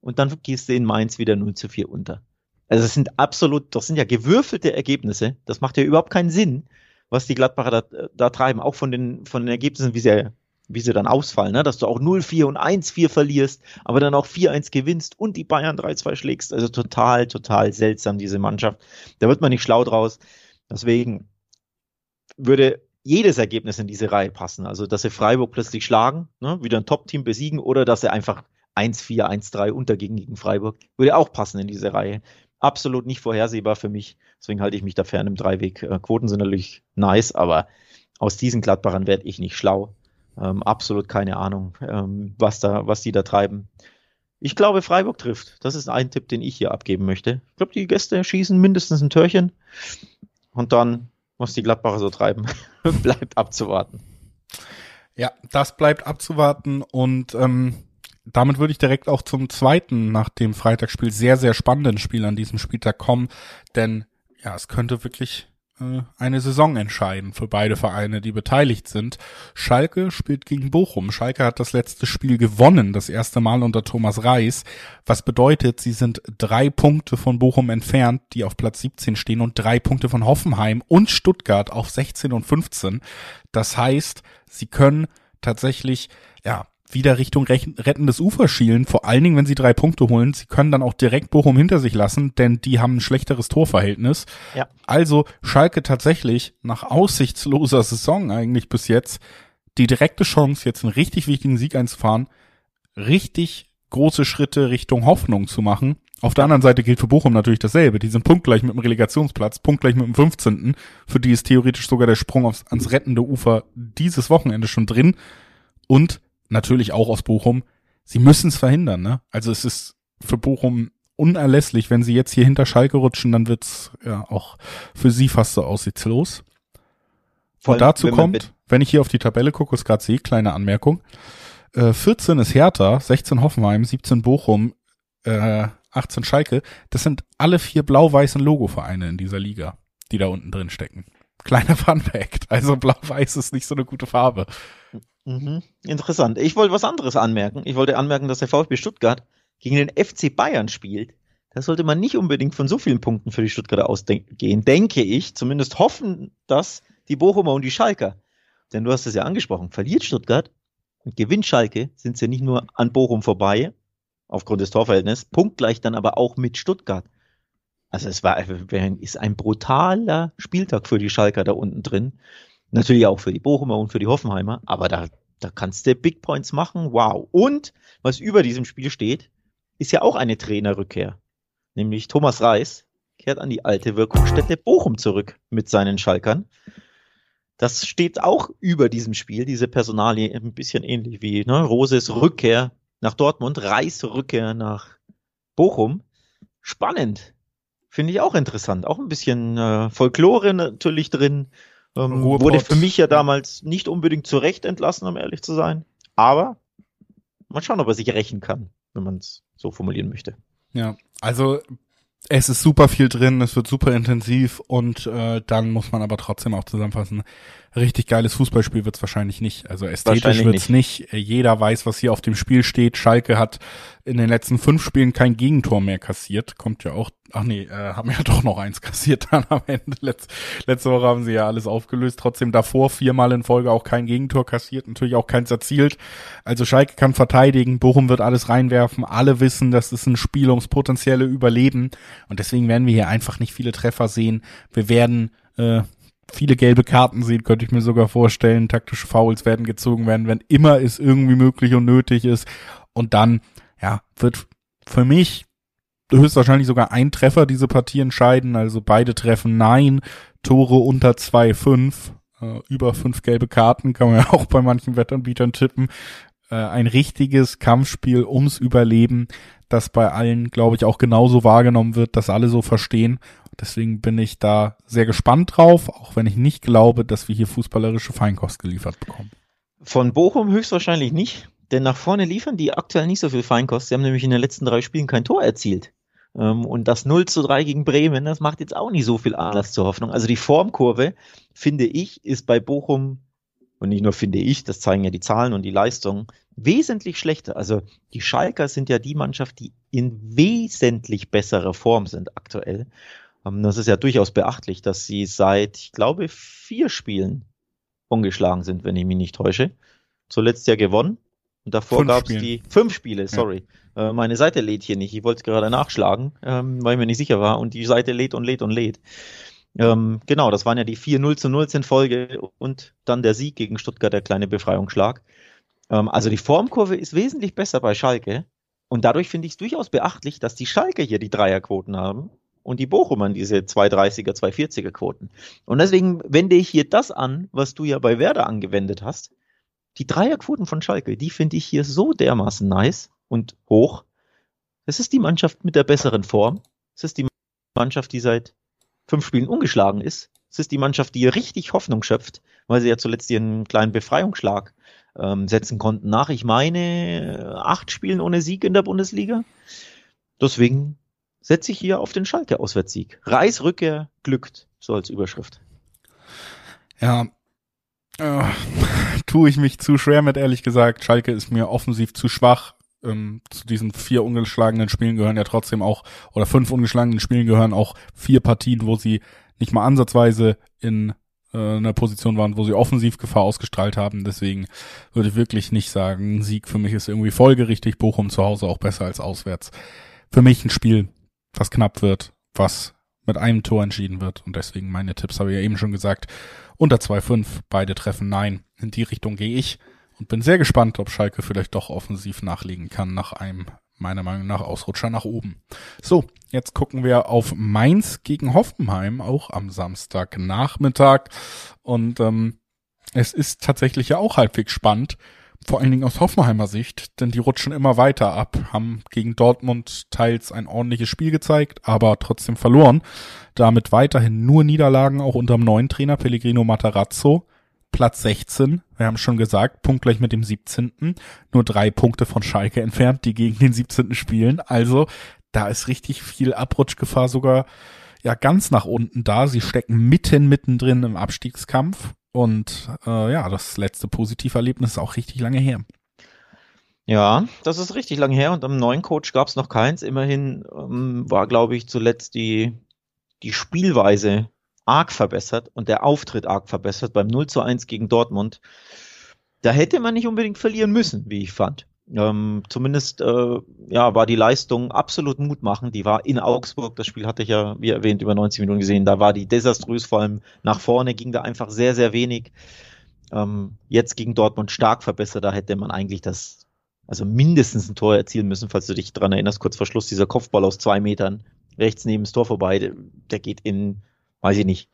und dann gehst du in Mainz wieder 0 zu 4 unter. Also das sind absolut, das sind ja gewürfelte Ergebnisse. Das macht ja überhaupt keinen Sinn, was die Gladbacher da, da treiben, auch von den, von den Ergebnissen, wie sie, wie sie dann ausfallen, ne? dass du auch 0-4 und 1-4 verlierst, aber dann auch 4-1 gewinnst und die Bayern 3-2 schlägst. Also total, total seltsam, diese Mannschaft. Da wird man nicht schlau draus. Deswegen würde jedes Ergebnis in diese Reihe passen. Also, dass sie Freiburg plötzlich schlagen, ne? wieder ein Top-Team besiegen oder dass sie einfach 1-4, 1-3 untergehen gegen Freiburg, würde auch passen in diese Reihe absolut nicht vorhersehbar für mich. Deswegen halte ich mich da fern im Dreiweg. Äh, Quoten sind natürlich nice, aber aus diesen Gladbachern werde ich nicht schlau. Ähm, absolut keine Ahnung, ähm, was da, was die da treiben. Ich glaube, Freiburg trifft. Das ist ein Tipp, den ich hier abgeben möchte. Ich glaube, die Gäste schießen mindestens ein Törchen. Und dann, was die Gladbacher so treiben, bleibt abzuwarten. Ja, das bleibt abzuwarten und ähm, damit würde ich direkt auch zum zweiten nach dem Freitagsspiel sehr, sehr spannenden Spiel an diesem Spieltag kommen, denn ja, es könnte wirklich äh, eine Saison entscheiden für beide Vereine, die beteiligt sind. Schalke spielt gegen Bochum. Schalke hat das letzte Spiel gewonnen, das erste Mal unter Thomas Reis, was bedeutet, sie sind drei Punkte von Bochum entfernt, die auf Platz 17 stehen und drei Punkte von Hoffenheim und Stuttgart auf 16 und 15. Das heißt, sie können tatsächlich, ja, wieder Richtung rettendes Ufer schielen, vor allen Dingen, wenn sie drei Punkte holen. Sie können dann auch direkt Bochum hinter sich lassen, denn die haben ein schlechteres Torverhältnis. Ja. Also Schalke tatsächlich nach aussichtsloser Saison eigentlich bis jetzt die direkte Chance, jetzt einen richtig wichtigen Sieg einzufahren, richtig große Schritte Richtung Hoffnung zu machen. Auf der anderen Seite gilt für Bochum natürlich dasselbe. Die sind punktgleich mit dem Relegationsplatz, punktgleich mit dem 15. Für die ist theoretisch sogar der Sprung aufs, ans rettende Ufer dieses Wochenende schon drin. Und natürlich auch aus Bochum, sie müssen es verhindern, ne? Also es ist für Bochum unerlässlich, wenn sie jetzt hier hinter Schalke rutschen, dann wird's ja auch für sie fast so aussichtslos. Und dazu kommt, wenn ich hier auf die Tabelle gucke, ist gerade sehe, kleine Anmerkung. Äh, 14 ist Hertha, 16 Hoffenheim, 17 Bochum, äh, 18 Schalke. Das sind alle vier blau-weißen Logo-Vereine in dieser Liga, die da unten drin stecken. Kleiner Fun Fact. Also blau-weiß ist nicht so eine gute Farbe. Mhm. Interessant. Ich wollte was anderes anmerken. Ich wollte anmerken, dass der VfB Stuttgart gegen den FC Bayern spielt. Da sollte man nicht unbedingt von so vielen Punkten für die Stuttgarter ausgehen, denke ich. Zumindest hoffen das die Bochumer und die Schalker. Denn du hast es ja angesprochen. Verliert Stuttgart und gewinnt Schalke, sind sie ja nicht nur an Bochum vorbei, aufgrund des Torverhältnisses, punktgleich dann aber auch mit Stuttgart. Also es war, ist ein brutaler Spieltag für die Schalker da unten drin. Natürlich auch für die Bochumer und für die Hoffenheimer, aber da, da kannst du Big Points machen. Wow. Und was über diesem Spiel steht, ist ja auch eine Trainerrückkehr. Nämlich Thomas Reis kehrt an die alte Wirkungsstätte Bochum zurück mit seinen Schalkern. Das steht auch über diesem Spiel, diese Personalie ein bisschen ähnlich wie ne, Roses Rückkehr nach Dortmund, Reis Rückkehr nach Bochum. Spannend. Finde ich auch interessant. Auch ein bisschen äh, Folklore natürlich drin. Ähm, wurde für mich ja damals nicht unbedingt zu Recht entlassen, um ehrlich zu sein. Aber mal schauen, ob er sich rächen kann, wenn man es so formulieren möchte. Ja, also es ist super viel drin, es wird super intensiv und äh, dann muss man aber trotzdem auch zusammenfassen, richtig geiles Fußballspiel wird's wahrscheinlich nicht. Also ästhetisch wird's nicht. nicht. Jeder weiß, was hier auf dem Spiel steht. Schalke hat in den letzten fünf Spielen kein Gegentor mehr kassiert. Kommt ja auch, ach nee, äh, haben ja doch noch eins kassiert dann am Ende. Letz, letzte Woche haben sie ja alles aufgelöst. Trotzdem davor viermal in Folge auch kein Gegentor kassiert, natürlich auch keins erzielt. Also Schalke kann verteidigen, Bochum wird alles reinwerfen. Alle wissen, das ist ein Spiel ums potenzielle Überleben. Und deswegen werden wir hier einfach nicht viele Treffer sehen. Wir werden äh, viele gelbe Karten sehen, könnte ich mir sogar vorstellen. Taktische Fouls werden gezogen werden, wenn immer es irgendwie möglich und nötig ist. Und dann, ja, wird für mich höchstwahrscheinlich sogar ein Treffer diese Partie entscheiden. Also beide treffen nein, Tore unter 2,5. Äh, über fünf gelbe Karten kann man ja auch bei manchen Wettanbietern tippen. Äh, ein richtiges Kampfspiel ums Überleben, das bei allen, glaube ich, auch genauso wahrgenommen wird, dass alle so verstehen. Deswegen bin ich da sehr gespannt drauf, auch wenn ich nicht glaube, dass wir hier fußballerische Feinkost geliefert bekommen. Von Bochum höchstwahrscheinlich nicht, denn nach vorne liefern die aktuell nicht so viel Feinkost. Sie haben nämlich in den letzten drei Spielen kein Tor erzielt. Ähm, und das 0 zu 3 gegen Bremen, das macht jetzt auch nicht so viel Anlass zur Hoffnung. Also die Formkurve, finde ich, ist bei Bochum, und nicht nur finde ich, das zeigen ja die Zahlen und die Leistungen, wesentlich schlechter. Also die Schalker sind ja die Mannschaft, die in wesentlich besserer Form sind aktuell. Ähm, das ist ja durchaus beachtlich, dass sie seit, ich glaube, vier Spielen ungeschlagen sind, wenn ich mich nicht täusche. Zuletzt ja gewonnen. Und davor gab es die fünf Spiele, sorry. Ja. Äh, meine Seite lädt hier nicht. Ich wollte gerade nachschlagen, ähm, weil ich mir nicht sicher war. Und die Seite lädt und lädt und lädt. Ähm, genau, das waren ja die vier 0 zu 0 in Folge und dann der Sieg gegen Stuttgart, der kleine Befreiungsschlag. Ähm, also die Formkurve ist wesentlich besser bei Schalke. Und dadurch finde ich es durchaus beachtlich, dass die Schalke hier die Dreierquoten haben und die Bochumern diese 230er, 240er Quoten. Und deswegen wende ich hier das an, was du ja bei Werder angewendet hast. die Dreierquoten von Schalke, die finde ich hier so dermaßen nice und hoch. Es ist die Mannschaft mit der besseren Form. Es ist die Mannschaft, die seit fünf Spielen ungeschlagen ist. Es ist die Mannschaft, die richtig Hoffnung schöpft, weil sie ja zuletzt ihren kleinen Befreiungsschlag ähm, setzen konnten nach, ich meine, acht Spielen ohne Sieg in der Bundesliga. Deswegen setze ich hier auf den Schalke-Auswärtssieg. Reisrückkehr glückt, so als Überschrift. Ja, äh, tue ich mich zu schwer mit, ehrlich gesagt. Schalke ist mir offensiv zu schwach. Ähm, zu diesen vier ungeschlagenen Spielen gehören ja trotzdem auch, oder fünf ungeschlagenen Spielen gehören auch vier Partien, wo sie nicht mal ansatzweise in äh, einer Position waren, wo sie Offensivgefahr ausgestrahlt haben. Deswegen würde ich wirklich nicht sagen, Sieg für mich ist irgendwie folgerichtig. Bochum zu Hause auch besser als auswärts. Für mich ein Spiel, was knapp wird, was mit einem Tor entschieden wird. Und deswegen meine Tipps habe ich ja eben schon gesagt. Unter 2-5, beide treffen nein. In die Richtung gehe ich und bin sehr gespannt, ob Schalke vielleicht doch offensiv nachlegen kann nach einem meiner Meinung nach Ausrutscher nach oben. So, jetzt gucken wir auf Mainz gegen Hoffenheim, auch am Samstagnachmittag. Und ähm, es ist tatsächlich ja auch halbwegs spannend, vor allen Dingen aus Hoffenheimer Sicht, denn die rutschen immer weiter ab, haben gegen Dortmund teils ein ordentliches Spiel gezeigt, aber trotzdem verloren. Damit weiterhin nur Niederlagen auch unterm neuen Trainer Pellegrino Matarazzo. Platz 16, wir haben schon gesagt, punktgleich mit dem 17. Nur drei Punkte von Schalke entfernt, die gegen den 17. spielen. Also da ist richtig viel Abrutschgefahr sogar ja ganz nach unten da. Sie stecken mitten mittendrin im Abstiegskampf und äh, ja, das letzte Positiverlebnis ist auch richtig lange her. Ja, das ist richtig lange her und am neuen Coach gab es noch keins. Immerhin ähm, war, glaube ich, zuletzt die, die Spielweise arg verbessert und der Auftritt arg verbessert beim 0 zu 1 gegen Dortmund. Da hätte man nicht unbedingt verlieren müssen, wie ich fand. Ähm, zumindest äh, ja, war die Leistung absolut mutmachend. Die war in Augsburg, das Spiel hatte ich ja, wie erwähnt, über 90 Minuten gesehen. Da war die desaströs, vor allem nach vorne ging da einfach sehr, sehr wenig. Ähm, jetzt gegen Dortmund stark verbessert, da hätte man eigentlich das, also mindestens ein Tor erzielen müssen, falls du dich dran erinnerst, kurz vor Schluss, dieser Kopfball aus zwei Metern rechts neben das Tor vorbei, der, der geht in, weiß ich nicht,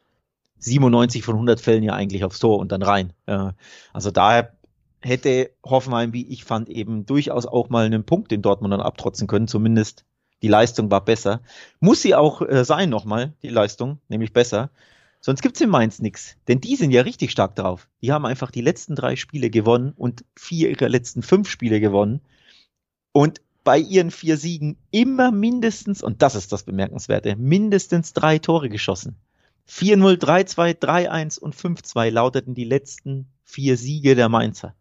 97 von 100 Fällen ja eigentlich aufs Tor und dann rein. Äh, also daher hätte Hoffenheim, wie ich fand, eben durchaus auch mal einen Punkt den Dortmundern abtrotzen können. Zumindest die Leistung war besser. Muss sie auch äh, sein nochmal, die Leistung, nämlich besser. Sonst gibt's in Mainz nix. Denn die sind ja richtig stark drauf. Die haben einfach die letzten drei Spiele gewonnen und vier ihrer letzten fünf Spiele gewonnen. Und bei ihren vier Siegen immer mindestens, und das ist das Bemerkenswerte, mindestens drei Tore geschossen. 4-0, 3-2, 3-1 und 5-2 lauteten die letzten vier Siege der Mainzer.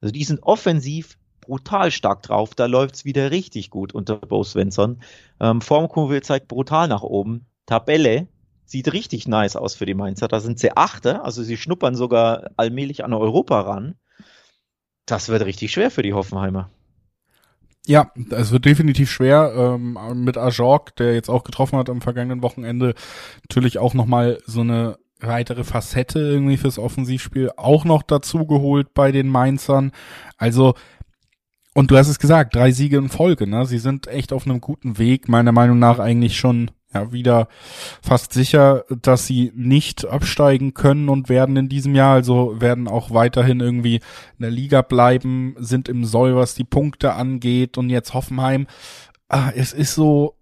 Also die sind offensiv brutal stark drauf. Da läuft's wieder richtig gut unter Bo Svensson. Ähm, Formkurve zeigt brutal nach oben. Tabelle sieht richtig nice aus für die Mainzer. Da sind sie Achte, also sie schnuppern sogar allmählich an Europa ran. Das wird richtig schwer für die Hoffenheimer. Ja, es wird definitiv schwer ähm, mit Ajork, der jetzt auch getroffen hat am vergangenen Wochenende, natürlich auch nochmal so eine weitere Facette irgendwie fürs Offensivspiel auch noch dazu geholt bei den Mainzern. Also, und du hast es gesagt, drei Siege in Folge, ne? Sie sind echt auf einem guten Weg, meiner Meinung nach eigentlich schon ja wieder fast sicher, dass sie nicht absteigen können und werden in diesem Jahr, also werden auch weiterhin irgendwie in der Liga bleiben, sind im Soll, was die Punkte angeht und jetzt Hoffenheim. Ah, es ist so,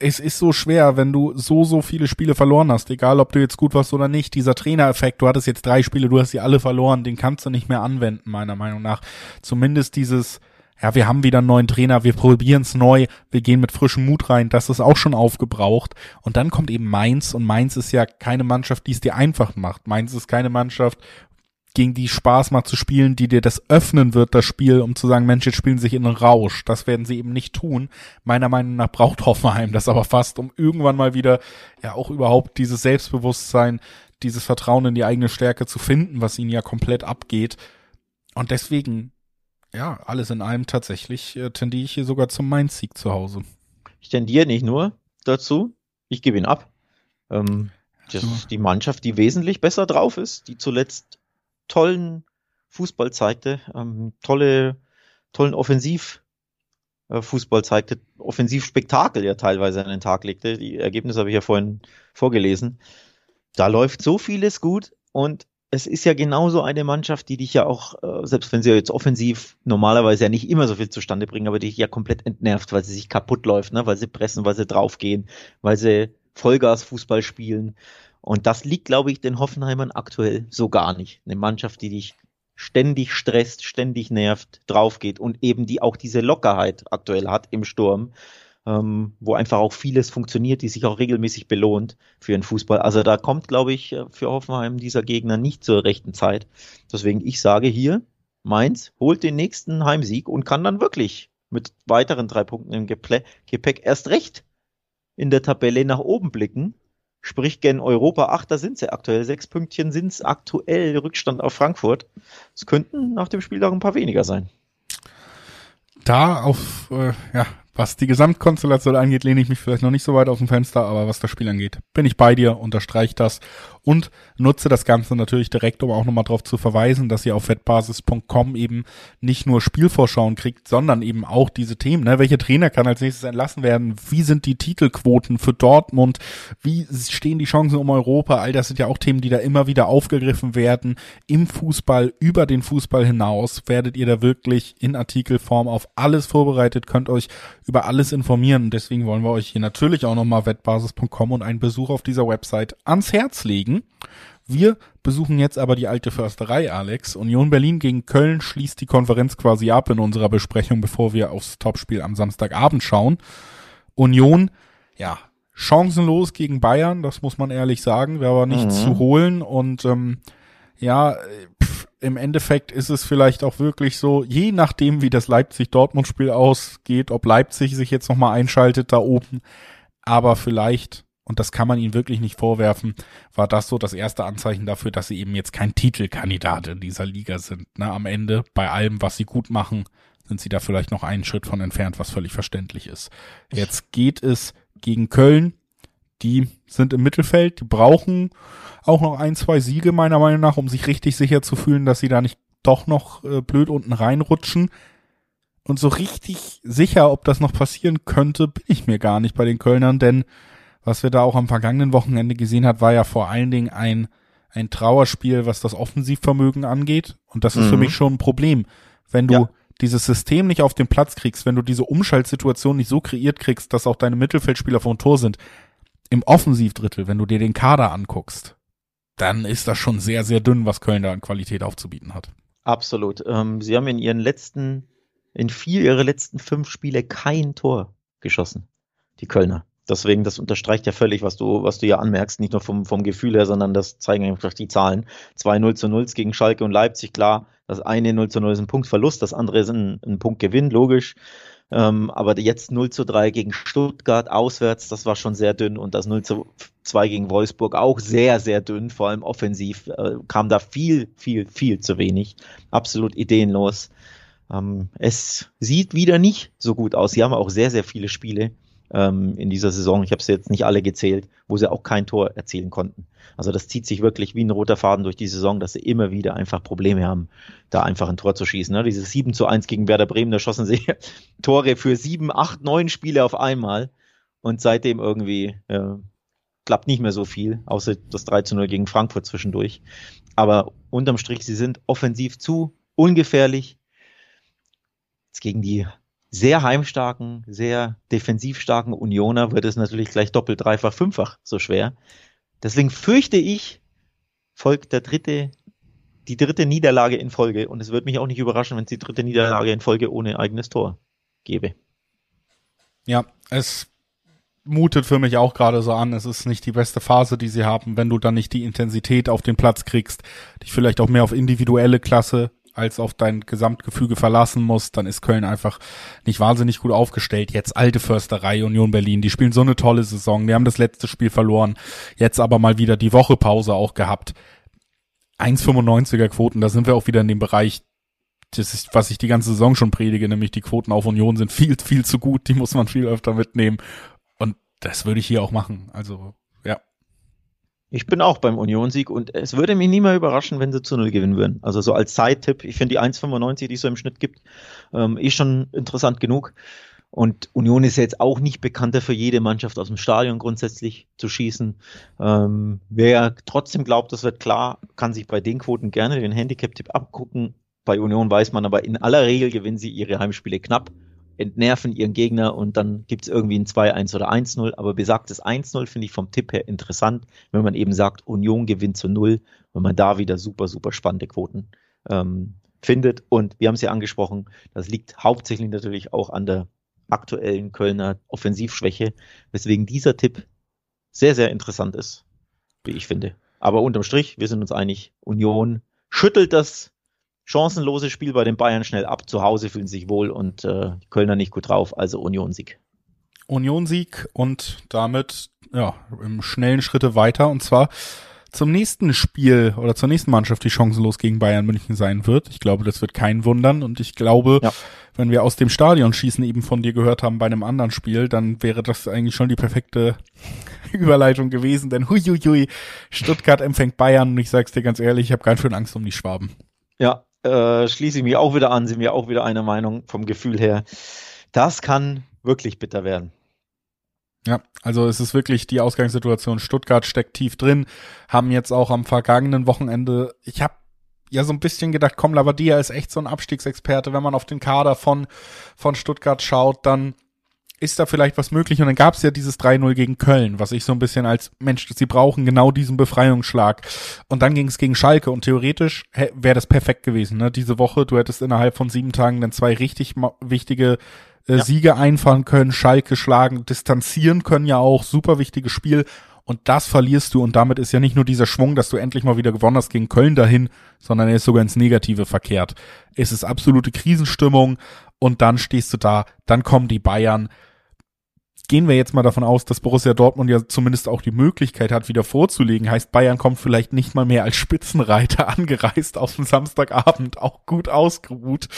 es ist so schwer, wenn du so, so viele Spiele verloren hast, egal ob du jetzt gut warst oder nicht. Dieser Trainereffekt, du hattest jetzt drei Spiele, du hast sie alle verloren, den kannst du nicht mehr anwenden, meiner Meinung nach. Zumindest dieses, ja, wir haben wieder einen neuen Trainer, wir probieren es neu, wir gehen mit frischem Mut rein, das ist auch schon aufgebraucht. Und dann kommt eben Mainz und Mainz ist ja keine Mannschaft, die es dir einfach macht. Mainz ist keine Mannschaft, gegen die Spaß macht zu spielen, die dir das öffnen wird, das Spiel, um zu sagen, Mensch, jetzt spielen sich in einen Rausch. Das werden sie eben nicht tun. Meiner Meinung nach braucht Hoffenheim das aber fast, um irgendwann mal wieder, ja, auch überhaupt dieses Selbstbewusstsein, dieses Vertrauen in die eigene Stärke zu finden, was ihnen ja komplett abgeht. Und deswegen, ja, alles in allem tatsächlich äh, tendiere ich hier sogar zum Mainz-Sieg zu Hause. Ich tendiere nicht nur dazu, ich gebe ihn ab. Ähm, das ist die Mannschaft, die wesentlich besser drauf ist, die zuletzt tollen Fußball zeigte, ähm, tolle, tollen Offensivfußball äh, zeigte, Offensivspektakel ja teilweise an den Tag legte. Die Ergebnisse habe ich ja vorhin vorgelesen. Da läuft so vieles gut und es ist ja genauso eine Mannschaft, die dich ja auch, äh, selbst wenn sie jetzt offensiv normalerweise ja nicht immer so viel zustande bringen, aber die dich ja komplett entnervt, weil sie sich kaputt läuft, ne? weil sie pressen, weil sie draufgehen, weil sie Vollgas-Fußball spielen. Und das liegt, glaube ich, den Hoffenheimern aktuell so gar nicht. Eine Mannschaft, die dich ständig stresst, ständig nervt, draufgeht und eben die auch diese Lockerheit aktuell hat im Sturm, ähm, wo einfach auch vieles funktioniert, die sich auch regelmäßig belohnt für den Fußball. Also da kommt, glaube ich, für Hoffenheim dieser Gegner nicht zur rechten Zeit. Deswegen ich sage hier, Mainz holt den nächsten Heimsieg und kann dann wirklich mit weiteren drei Punkten im Gepäck erst recht in der Tabelle nach oben blicken Sprich, gen Europa 8, da sind sie aktuell. Sechs Pünktchen sind es aktuell, Rückstand auf Frankfurt. Es könnten nach dem Spiel auch ein paar weniger sein. Da auf, äh, ja, was die Gesamtkonstellation angeht, lehne ich mich vielleicht noch nicht so weit aus dem Fenster, aber was das Spiel angeht, bin ich bei dir, unterstreiche das und nutze das Ganze natürlich direkt, um auch nochmal darauf zu verweisen, dass ihr auf wettbasis.com eben nicht nur Spielvorschauen kriegt, sondern eben auch diese Themen. Ne? Welche Trainer kann als nächstes entlassen werden? Wie sind die Titelquoten für Dortmund? Wie stehen die Chancen um Europa? All das sind ja auch Themen, die da immer wieder aufgegriffen werden. Im Fußball, über den Fußball hinaus werdet ihr da wirklich in Artikelform auf alles vorbereitet, könnt euch über alles informieren. Deswegen wollen wir euch hier natürlich auch nochmal wettbasis.com und einen Besuch auf dieser Website ans Herz legen. Wir besuchen jetzt aber die alte Försterei, Alex. Union Berlin gegen Köln schließt die Konferenz quasi ab in unserer Besprechung, bevor wir aufs Topspiel am Samstagabend schauen. Union, ja, chancenlos gegen Bayern, das muss man ehrlich sagen, wäre aber nichts mhm. zu holen und ähm, ja, im Endeffekt ist es vielleicht auch wirklich so, je nachdem, wie das Leipzig-Dortmund-Spiel ausgeht, ob Leipzig sich jetzt nochmal einschaltet da oben, aber vielleicht, und das kann man ihnen wirklich nicht vorwerfen, war das so das erste Anzeichen dafür, dass sie eben jetzt kein Titelkandidat in dieser Liga sind. Ne? Am Ende, bei allem, was sie gut machen, sind sie da vielleicht noch einen Schritt von entfernt, was völlig verständlich ist. Jetzt geht es gegen Köln. Die sind im Mittelfeld, die brauchen auch noch ein, zwei Siege meiner Meinung nach, um sich richtig sicher zu fühlen, dass sie da nicht doch noch äh, blöd unten reinrutschen. Und so richtig sicher, ob das noch passieren könnte, bin ich mir gar nicht bei den Kölnern, denn was wir da auch am vergangenen Wochenende gesehen hat, war ja vor allen Dingen ein, ein Trauerspiel, was das Offensivvermögen angeht. Und das ist mhm. für mich schon ein Problem. Wenn du ja. dieses System nicht auf den Platz kriegst, wenn du diese Umschaltsituation nicht so kreiert kriegst, dass auch deine Mittelfeldspieler vom Tor sind, im Offensivdrittel, wenn du dir den Kader anguckst, dann ist das schon sehr, sehr dünn, was Köln da an Qualität aufzubieten hat. Absolut. Ähm, sie haben in ihren letzten, in vier ihrer letzten fünf Spiele kein Tor geschossen, die Kölner. Deswegen, das unterstreicht ja völlig, was du, was du ja anmerkst, nicht nur vom, vom Gefühl her, sondern das zeigen einfach die Zahlen. Zwei 0 zu 0 gegen Schalke und Leipzig, klar, das eine 0 zu 0 ist ein Punktverlust, das andere ist ein, ein Punktgewinn, logisch. Ähm, aber jetzt 0 zu 3 gegen Stuttgart auswärts, das war schon sehr dünn und das 0 zu 2 gegen Wolfsburg auch sehr, sehr dünn, vor allem offensiv äh, kam da viel, viel, viel zu wenig. Absolut ideenlos. Ähm, es sieht wieder nicht so gut aus. Sie haben auch sehr, sehr viele Spiele ähm, in dieser Saison. Ich habe sie jetzt nicht alle gezählt, wo sie auch kein Tor erzielen konnten. Also das zieht sich wirklich wie ein roter Faden durch die Saison, dass sie immer wieder einfach Probleme haben, da einfach ein Tor zu schießen. Ne? Dieses 7 zu 1 gegen Werder Bremen, da schossen sie Tore für sieben, acht, neun Spiele auf einmal. Und seitdem irgendwie äh, klappt nicht mehr so viel, außer das 3 zu 0 gegen Frankfurt zwischendurch. Aber unterm Strich, sie sind offensiv zu ungefährlich. Jetzt gegen die sehr heimstarken, sehr defensiv starken Unioner wird es natürlich gleich doppelt, dreifach, fünffach so schwer. Deswegen fürchte ich, folgt der dritte, die dritte Niederlage in Folge. Und es würde mich auch nicht überraschen, wenn es die dritte Niederlage in Folge ohne eigenes Tor gäbe. Ja, es mutet für mich auch gerade so an. Es ist nicht die beste Phase, die sie haben, wenn du dann nicht die Intensität auf den Platz kriegst, dich vielleicht auch mehr auf individuelle Klasse als auf dein Gesamtgefüge verlassen musst, dann ist Köln einfach nicht wahnsinnig gut aufgestellt. Jetzt alte Försterei, Union Berlin, die spielen so eine tolle Saison. Die haben das letzte Spiel verloren, jetzt aber mal wieder die Woche Pause auch gehabt. 1,95er Quoten, da sind wir auch wieder in dem Bereich, das ist, was ich die ganze Saison schon predige, nämlich die Quoten auf Union sind viel, viel zu gut, die muss man viel öfter mitnehmen. Das würde ich hier auch machen. Also ich bin auch beim Unionsieg und es würde mich nie mehr überraschen, wenn sie zu Null gewinnen würden. Also so als Zeittipp, ich finde die 1,95, die es so im Schnitt gibt, ähm, eh schon interessant genug. Und Union ist jetzt auch nicht bekannter für jede Mannschaft aus dem Stadion grundsätzlich zu schießen. Ähm, wer trotzdem glaubt, das wird klar, kann sich bei den Quoten gerne den Handicap-Tipp abgucken. Bei Union weiß man aber in aller Regel gewinnen sie ihre Heimspiele knapp, entnerven ihren Gegner und dann gibt es irgendwie ein 2-1 oder 1-0. Aber besagtes 1-0 finde ich vom Tipp her interessant, wenn man eben sagt, Union gewinnt zu 0, wenn man da wieder super, super spannende Quoten ähm, findet. Und wir haben es ja angesprochen, das liegt hauptsächlich natürlich auch an der aktuellen Kölner Offensivschwäche, weswegen dieser Tipp sehr, sehr interessant ist, wie ich finde. Aber unterm Strich, wir sind uns einig, Union schüttelt das chancenlose Spiel bei den Bayern schnell ab. Zu Hause fühlen sich wohl und äh, die Kölner nicht gut drauf, also Union-Sieg. Union-Sieg und damit ja im schnellen Schritte weiter und zwar zum nächsten Spiel oder zur nächsten Mannschaft, die chancenlos gegen Bayern München sein wird. Ich glaube, das wird kein wundern und ich glaube, ja. wenn wir aus dem Stadion schießen eben von dir gehört haben bei einem anderen Spiel, dann wäre das eigentlich schon die perfekte Überleitung gewesen, denn huiuiui, Stuttgart empfängt Bayern und ich sag's dir ganz ehrlich, ich habe ganz schön Angst um die Schwaben. Ja, äh, schließe ich mich auch wieder an, sind wir auch wieder einer Meinung vom Gefühl her. Das kann wirklich bitter werden. Ja, also es ist wirklich die Ausgangssituation. Stuttgart steckt tief drin, haben jetzt auch am vergangenen Wochenende, ich habe ja so ein bisschen gedacht, komm, Lavadia ist echt so ein Abstiegsexperte. Wenn man auf den Kader von, von Stuttgart schaut, dann ist da vielleicht was möglich. Und dann gab es ja dieses 3-0 gegen Köln, was ich so ein bisschen als Mensch, sie brauchen genau diesen Befreiungsschlag. Und dann ging es gegen Schalke und theoretisch wäre das perfekt gewesen. Ne? Diese Woche, du hättest innerhalb von sieben Tagen dann zwei richtig wichtige äh, ja. Siege einfahren können, Schalke schlagen, distanzieren können ja auch, super wichtiges Spiel. Und das verlierst du und damit ist ja nicht nur dieser Schwung, dass du endlich mal wieder gewonnen hast gegen Köln dahin, sondern er ist sogar ins Negative verkehrt. Es ist absolute Krisenstimmung und dann stehst du da, dann kommen die Bayern, gehen wir jetzt mal davon aus, dass Borussia Dortmund ja zumindest auch die Möglichkeit hat, wieder vorzulegen. Heißt, Bayern kommt vielleicht nicht mal mehr als Spitzenreiter angereist auf den Samstagabend, auch gut ausgeruht.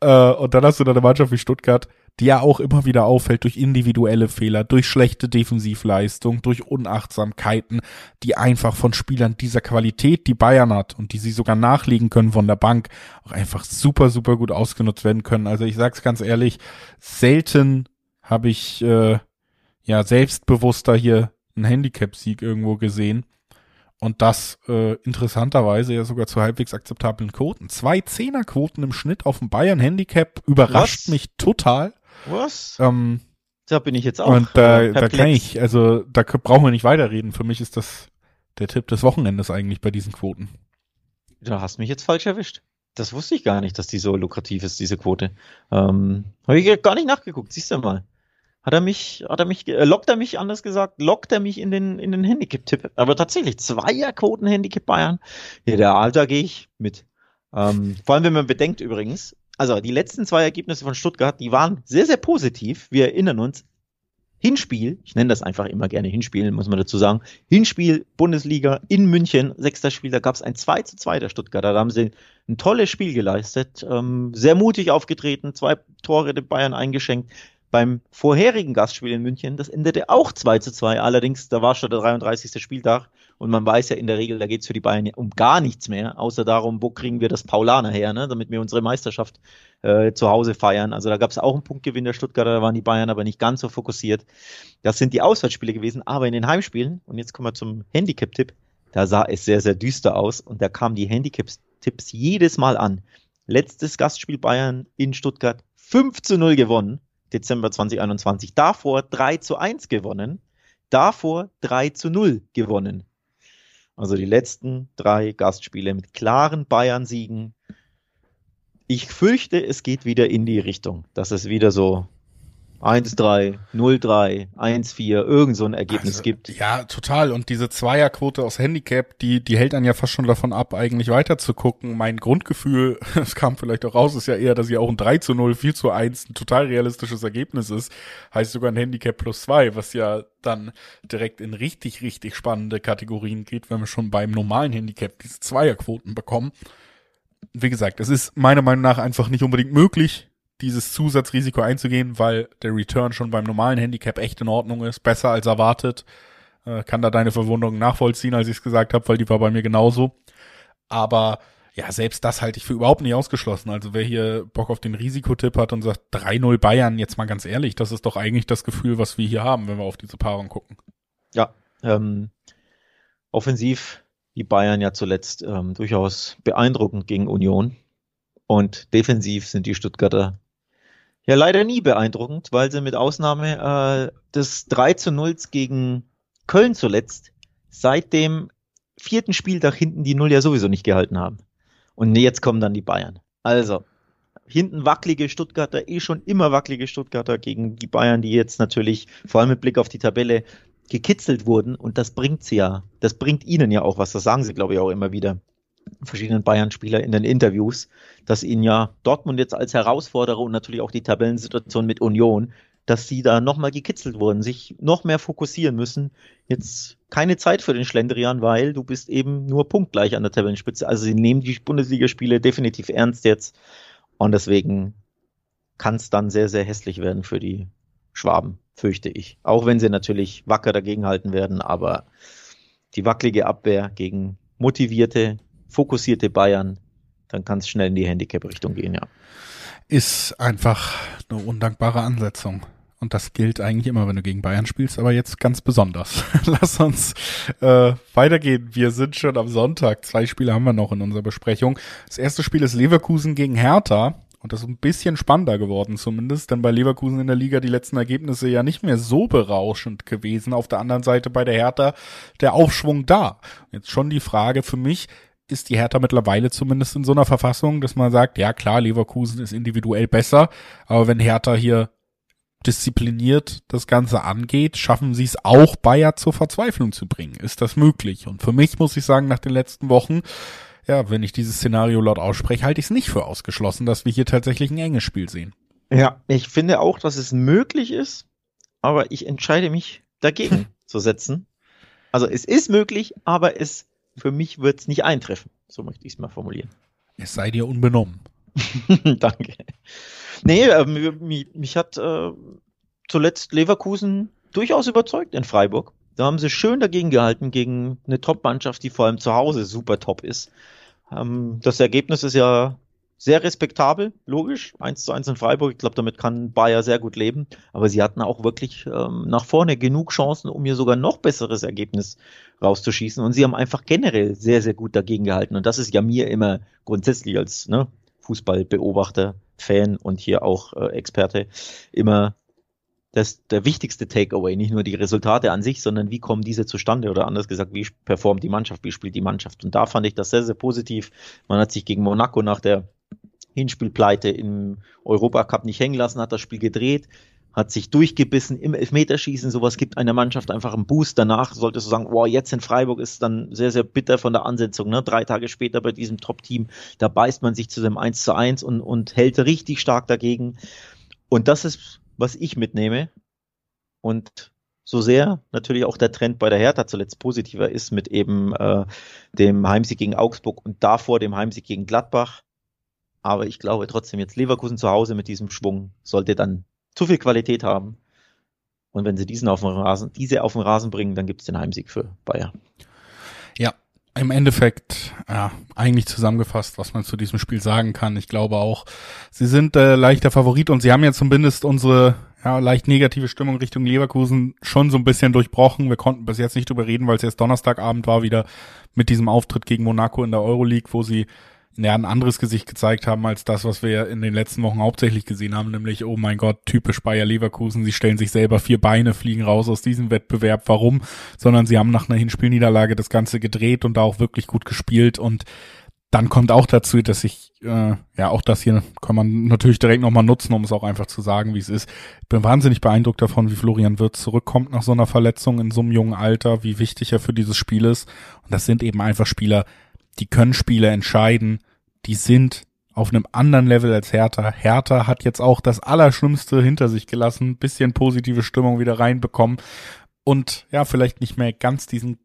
Äh, und dann hast du da eine Mannschaft wie Stuttgart, die ja auch immer wieder auffällt durch individuelle Fehler, durch schlechte Defensivleistung, durch Unachtsamkeiten, die einfach von Spielern dieser Qualität, die Bayern hat und die sie sogar nachlegen können von der Bank, auch einfach super, super gut ausgenutzt werden können. Also ich sag's ganz ehrlich, selten habe ich äh, ja selbstbewusster hier einen Handicap-Sieg irgendwo gesehen. Und das äh, interessanterweise ja sogar zu halbwegs akzeptablen Quoten. Zwei Zehnerquoten im Schnitt auf dem Bayern Handicap überrascht Was? mich total. Was? Ähm, da bin ich jetzt auch. Und da, äh, da kann ich, also da brauchen wir nicht weiterreden. Für mich ist das der Tipp des Wochenendes eigentlich bei diesen Quoten. Da hast mich jetzt falsch erwischt. Das wusste ich gar nicht, dass die so lukrativ ist, diese Quote. Ähm, Habe ich gar nicht nachgeguckt, siehst du mal. Hat er mich, hat er mich, äh, lockt er mich, anders gesagt, lockt er mich in den, in den Handicap-Tipp. Aber tatsächlich, Zweierquoten Handicap Bayern. Ja, der Alter gehe ich mit. Ähm, vor allem, wenn man bedenkt übrigens, also die letzten zwei Ergebnisse von Stuttgart, die waren sehr, sehr positiv. Wir erinnern uns, Hinspiel, ich nenne das einfach immer gerne Hinspiel, muss man dazu sagen. Hinspiel, Bundesliga in München, sechster Spiel, da gab es ein 2 zu 2 der Stuttgarter. Da haben sie ein tolles Spiel geleistet, ähm, sehr mutig aufgetreten, zwei Tore der Bayern eingeschenkt beim vorherigen Gastspiel in München, das endete auch 2 zu 2. Allerdings, da war schon der 33. Spieltag und man weiß ja in der Regel, da geht es für die Bayern um gar nichts mehr, außer darum, wo kriegen wir das Paulaner her, ne? damit wir unsere Meisterschaft äh, zu Hause feiern. Also da gab es auch einen Punktgewinn der Stuttgarter, da waren die Bayern aber nicht ganz so fokussiert. Das sind die Auswärtsspiele gewesen, aber in den Heimspielen, und jetzt kommen wir zum Handicap-Tipp, da sah es sehr, sehr düster aus und da kamen die Handicap-Tipps jedes Mal an. Letztes Gastspiel Bayern in Stuttgart 5 zu 0 gewonnen. Dezember 2021. Davor 3 zu 1 gewonnen. Davor 3 zu 0 gewonnen. Also die letzten drei Gastspiele mit klaren Bayern-Siegen. Ich fürchte, es geht wieder in die Richtung, dass es wieder so 1-3, 0-3, 1-4, irgend so ein Ergebnis also, gibt. Ja, total. Und diese Zweierquote aus Handicap, die, die hält dann ja fast schon davon ab, eigentlich weiter zu gucken. Mein Grundgefühl, es kam vielleicht auch raus, ist ja eher, dass ja auch ein 3 zu 0, 4 zu 1 ein total realistisches Ergebnis ist. Heißt sogar ein Handicap plus 2, was ja dann direkt in richtig, richtig spannende Kategorien geht, wenn wir schon beim normalen Handicap diese Zweierquoten bekommen. Wie gesagt, es ist meiner Meinung nach einfach nicht unbedingt möglich, dieses Zusatzrisiko einzugehen, weil der Return schon beim normalen Handicap echt in Ordnung ist, besser als erwartet. Äh, kann da deine Verwunderung nachvollziehen, als ich es gesagt habe, weil die war bei mir genauso. Aber Ja, selbst das halte ich für überhaupt nicht ausgeschlossen. Also wer hier Bock auf den Risikotipp hat und sagt 3-0 Bayern, jetzt mal ganz ehrlich, das ist doch eigentlich das Gefühl, was wir hier haben, wenn wir auf diese Paarung gucken. Ja, ähm, offensiv die Bayern ja zuletzt ähm, durchaus beeindruckend gegen Union. Und defensiv sind die Stuttgarter ja leider nie beeindruckend, weil sie mit Ausnahme äh, des 3 zu 0 gegen Köln zuletzt seit dem vierten Spieltag hinten die Null ja sowieso nicht gehalten haben. Und jetzt kommen dann die Bayern. Also, hinten wackelige Stuttgarter, eh schon immer wackelige Stuttgarter gegen die Bayern, die jetzt natürlich, vor allem mit Blick auf die Tabelle, gekitzelt wurden. Und das bringt sie ja, das bringt ihnen ja auch was. Das sagen sie, glaube ich, auch immer wieder. Verschiedenen Bayern-Spieler in den Interviews, dass ihnen ja Dortmund jetzt als Herausforderer und natürlich auch die Tabellensituation mit Union dass sie da nochmal gekitzelt wurden, sich noch mehr fokussieren müssen. Jetzt keine Zeit für den Schlendrian, weil du bist eben nur punktgleich an der Tabellenspitze. Also sie nehmen die Bundesligaspiele definitiv ernst jetzt und deswegen kann es dann sehr, sehr hässlich werden für die Schwaben, fürchte ich. Auch wenn sie natürlich wacker dagegenhalten werden, aber die wackelige Abwehr gegen motivierte, fokussierte Bayern, dann kann es schnell in die Handicap-Richtung gehen, ja. Ist einfach eine undankbare Ansetzung. Und das gilt eigentlich immer, wenn du gegen Bayern spielst, aber jetzt ganz besonders. Lass uns äh, weitergehen. Wir sind schon am Sonntag. Zwei Spiele haben wir noch in unserer Besprechung. Das erste Spiel ist Leverkusen gegen Hertha. Und das ist ein bisschen spannender geworden zumindest, denn bei Leverkusen in der Liga die letzten Ergebnisse ja nicht mehr so berauschend gewesen. Auf der anderen Seite bei der Hertha der Aufschwung da. Jetzt schon die Frage für mich, ist die Hertha mittlerweile zumindest in so einer Verfassung, dass man sagt, ja klar, Leverkusen ist individuell besser, aber wenn Hertha hier diszipliniert das Ganze angeht, schaffen sie es auch Bayer zur Verzweiflung zu bringen. Ist das möglich? Und für mich muss ich sagen, nach den letzten Wochen, ja, wenn ich dieses Szenario laut ausspreche, halte ich es nicht für ausgeschlossen, dass wir hier tatsächlich ein enges Spiel sehen. Ja, ich finde auch, dass es möglich ist, aber ich entscheide mich dagegen zu setzen. Also es ist möglich, aber es für mich wird es nicht eintreffen. So möchte ich es mal formulieren. Es sei dir unbenommen. Danke. Nee, äh, mich, mich, hat äh, zuletzt Leverkusen durchaus überzeugt in Freiburg. Da haben sie schön dagegen gehalten gegen eine Top-Mannschaft, die vor allem zu Hause super top ist. Ähm, das Ergebnis ist ja sehr respektabel, logisch. 1 zu 1 in Freiburg. Ich glaube, damit kann Bayer sehr gut leben. Aber sie hatten auch wirklich ähm, nach vorne genug Chancen, um hier sogar noch besseres Ergebnis rauszuschießen. Und sie haben einfach generell sehr, sehr gut dagegen gehalten. Und das ist ja mir immer grundsätzlich als ne, Fußballbeobachter, Fan und hier auch äh, Experte immer das, der wichtigste Takeaway, nicht nur die Resultate an sich, sondern wie kommen diese zustande oder anders gesagt, wie performt die Mannschaft, wie spielt die Mannschaft. Und da fand ich das sehr, sehr positiv. Man hat sich gegen Monaco nach der Hinspielpleite im Europacup nicht hängen lassen, hat das Spiel gedreht, hat sich durchgebissen im Elfmeterschießen. Sowas gibt einer Mannschaft einfach einen Boost. Danach solltest du sagen, wow, jetzt in Freiburg ist es dann sehr, sehr bitter von der Ansetzung. Ne? Drei Tage später bei diesem Top-Team, da beißt man sich zu dem 1 zu 1 und, und hält richtig stark dagegen. Und das ist, was ich mitnehme. Und so sehr natürlich auch der Trend bei der Hertha zuletzt positiver ist mit eben äh, dem Heimsieg gegen Augsburg und davor dem Heimsieg gegen Gladbach, aber ich glaube trotzdem jetzt Leverkusen zu Hause mit diesem Schwung sollte dann zu viel Qualität haben. Und wenn sie diesen auf den Rasen, diese auf den Rasen bringen, dann gibt es den Heimsieg für Bayern. Ja, im Endeffekt, ja, eigentlich zusammengefasst, was man zu diesem Spiel sagen kann. Ich glaube auch, sie sind äh, leichter Favorit und sie haben ja zumindest unsere ja, leicht negative Stimmung Richtung Leverkusen schon so ein bisschen durchbrochen. Wir konnten bis jetzt nicht drüber reden, weil es jetzt Donnerstagabend war wieder mit diesem Auftritt gegen Monaco in der Euroleague, wo sie ja, ein anderes Gesicht gezeigt haben als das, was wir in den letzten Wochen hauptsächlich gesehen haben, nämlich, oh mein Gott, typisch Bayer Leverkusen, sie stellen sich selber vier Beine, fliegen raus aus diesem Wettbewerb. Warum? Sondern sie haben nach einer Hinspielniederlage das Ganze gedreht und da auch wirklich gut gespielt und dann kommt auch dazu, dass ich, äh, ja, auch das hier kann man natürlich direkt nochmal nutzen, um es auch einfach zu sagen, wie es ist. Ich bin wahnsinnig beeindruckt davon, wie Florian Wirtz zurückkommt nach so einer Verletzung in so einem jungen Alter, wie wichtig er für dieses Spiel ist. Und das sind eben einfach Spieler, die können Spiele entscheiden, die sind auf einem anderen Level als Hertha. Hertha hat jetzt auch das Allerschlimmste hinter sich gelassen, bisschen positive Stimmung wieder reinbekommen und ja, vielleicht nicht mehr ganz diesen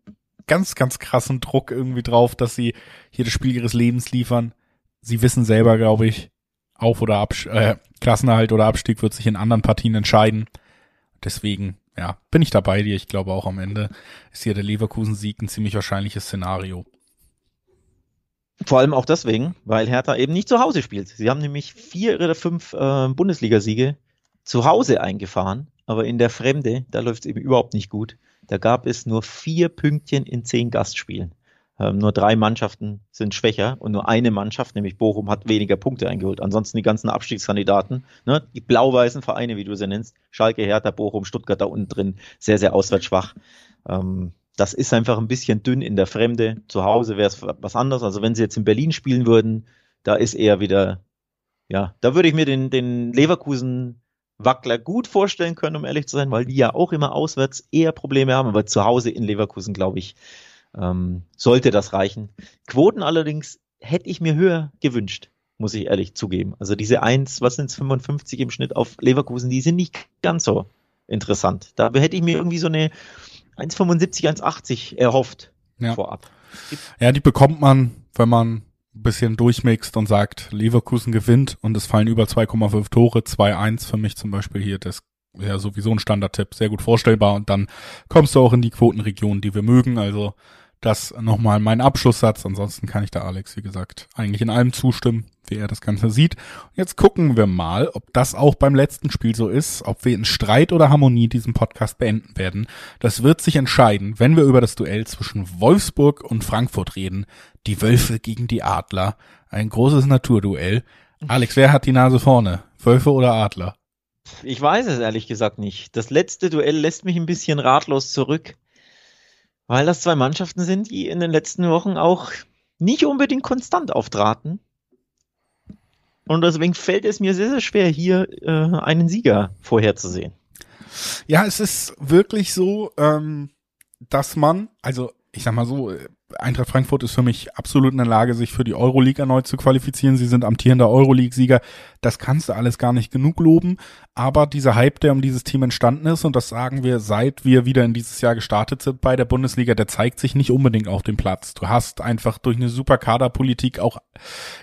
ganz, ganz krassen Druck irgendwie drauf, dass sie hier das Spiel ihres Lebens liefern. Sie wissen selber, glaube ich, Auf- oder Abs äh, Klassenerhalt oder Abstieg wird sich in anderen Partien entscheiden. Deswegen, ja, bin ich dabei dir. Ich glaube auch am Ende ist hier der Leverkusen-Sieg ein ziemlich wahrscheinliches Szenario. Vor allem auch deswegen, weil Hertha eben nicht zu Hause spielt. Sie haben nämlich vier oder fünf äh, Bundesligasiege zu Hause eingefahren, aber in der Fremde, da läuft es eben überhaupt nicht gut. Da gab es nur vier Pünktchen in zehn Gastspielen. Ähm, nur drei Mannschaften sind schwächer und nur eine Mannschaft, nämlich Bochum, hat weniger Punkte eingeholt. Ansonsten die ganzen Abstiegskandidaten, ne, die blau-weißen Vereine, wie du sie nennst, Schalke, Hertha, Bochum, Stuttgart da unten drin, sehr, sehr auswärtsschwach. Ähm, das ist einfach ein bisschen dünn in der Fremde. Zu Hause wäre es was anderes. Also wenn sie jetzt in Berlin spielen würden, da ist eher wieder, ja, da würde ich mir den, den Leverkusen Wackler gut vorstellen können, um ehrlich zu sein, weil die ja auch immer auswärts eher Probleme haben, aber zu Hause in Leverkusen, glaube ich, ähm, sollte das reichen. Quoten allerdings hätte ich mir höher gewünscht, muss ich ehrlich zugeben. Also diese 1, was sind es, 55 im Schnitt auf Leverkusen, die sind nicht ganz so interessant. Da hätte ich mir irgendwie so eine 1,75, 1,80 erhofft ja. vorab. Ja, die bekommt man, wenn man ein bisschen durchmixt und sagt, Leverkusen gewinnt und es fallen über 2,5 Tore, 2-1 für mich zum Beispiel hier, das ja sowieso ein Standardtipp, sehr gut vorstellbar und dann kommst du auch in die Quotenregion, die wir mögen, also das nochmal mein Abschlusssatz. Ansonsten kann ich da Alex, wie gesagt, eigentlich in allem zustimmen, wie er das Ganze sieht. Jetzt gucken wir mal, ob das auch beim letzten Spiel so ist, ob wir in Streit oder Harmonie diesen Podcast beenden werden. Das wird sich entscheiden, wenn wir über das Duell zwischen Wolfsburg und Frankfurt reden. Die Wölfe gegen die Adler. Ein großes Naturduell. Alex, wer hat die Nase vorne? Wölfe oder Adler? Ich weiß es ehrlich gesagt nicht. Das letzte Duell lässt mich ein bisschen ratlos zurück. Weil das zwei Mannschaften sind, die in den letzten Wochen auch nicht unbedingt konstant auftraten. Und deswegen fällt es mir sehr, sehr schwer, hier äh, einen Sieger vorherzusehen. Ja, es ist wirklich so, ähm, dass man, also ich sag mal so, Eintracht Frankfurt ist für mich absolut in der Lage, sich für die Euroleague erneut zu qualifizieren. Sie sind amtierender Euroleague-Sieger. Das kannst du alles gar nicht genug loben. Aber dieser Hype, der um dieses Team entstanden ist, und das sagen wir, seit wir wieder in dieses Jahr gestartet sind bei der Bundesliga, der zeigt sich nicht unbedingt auf dem Platz. Du hast einfach durch eine super Kaderpolitik auch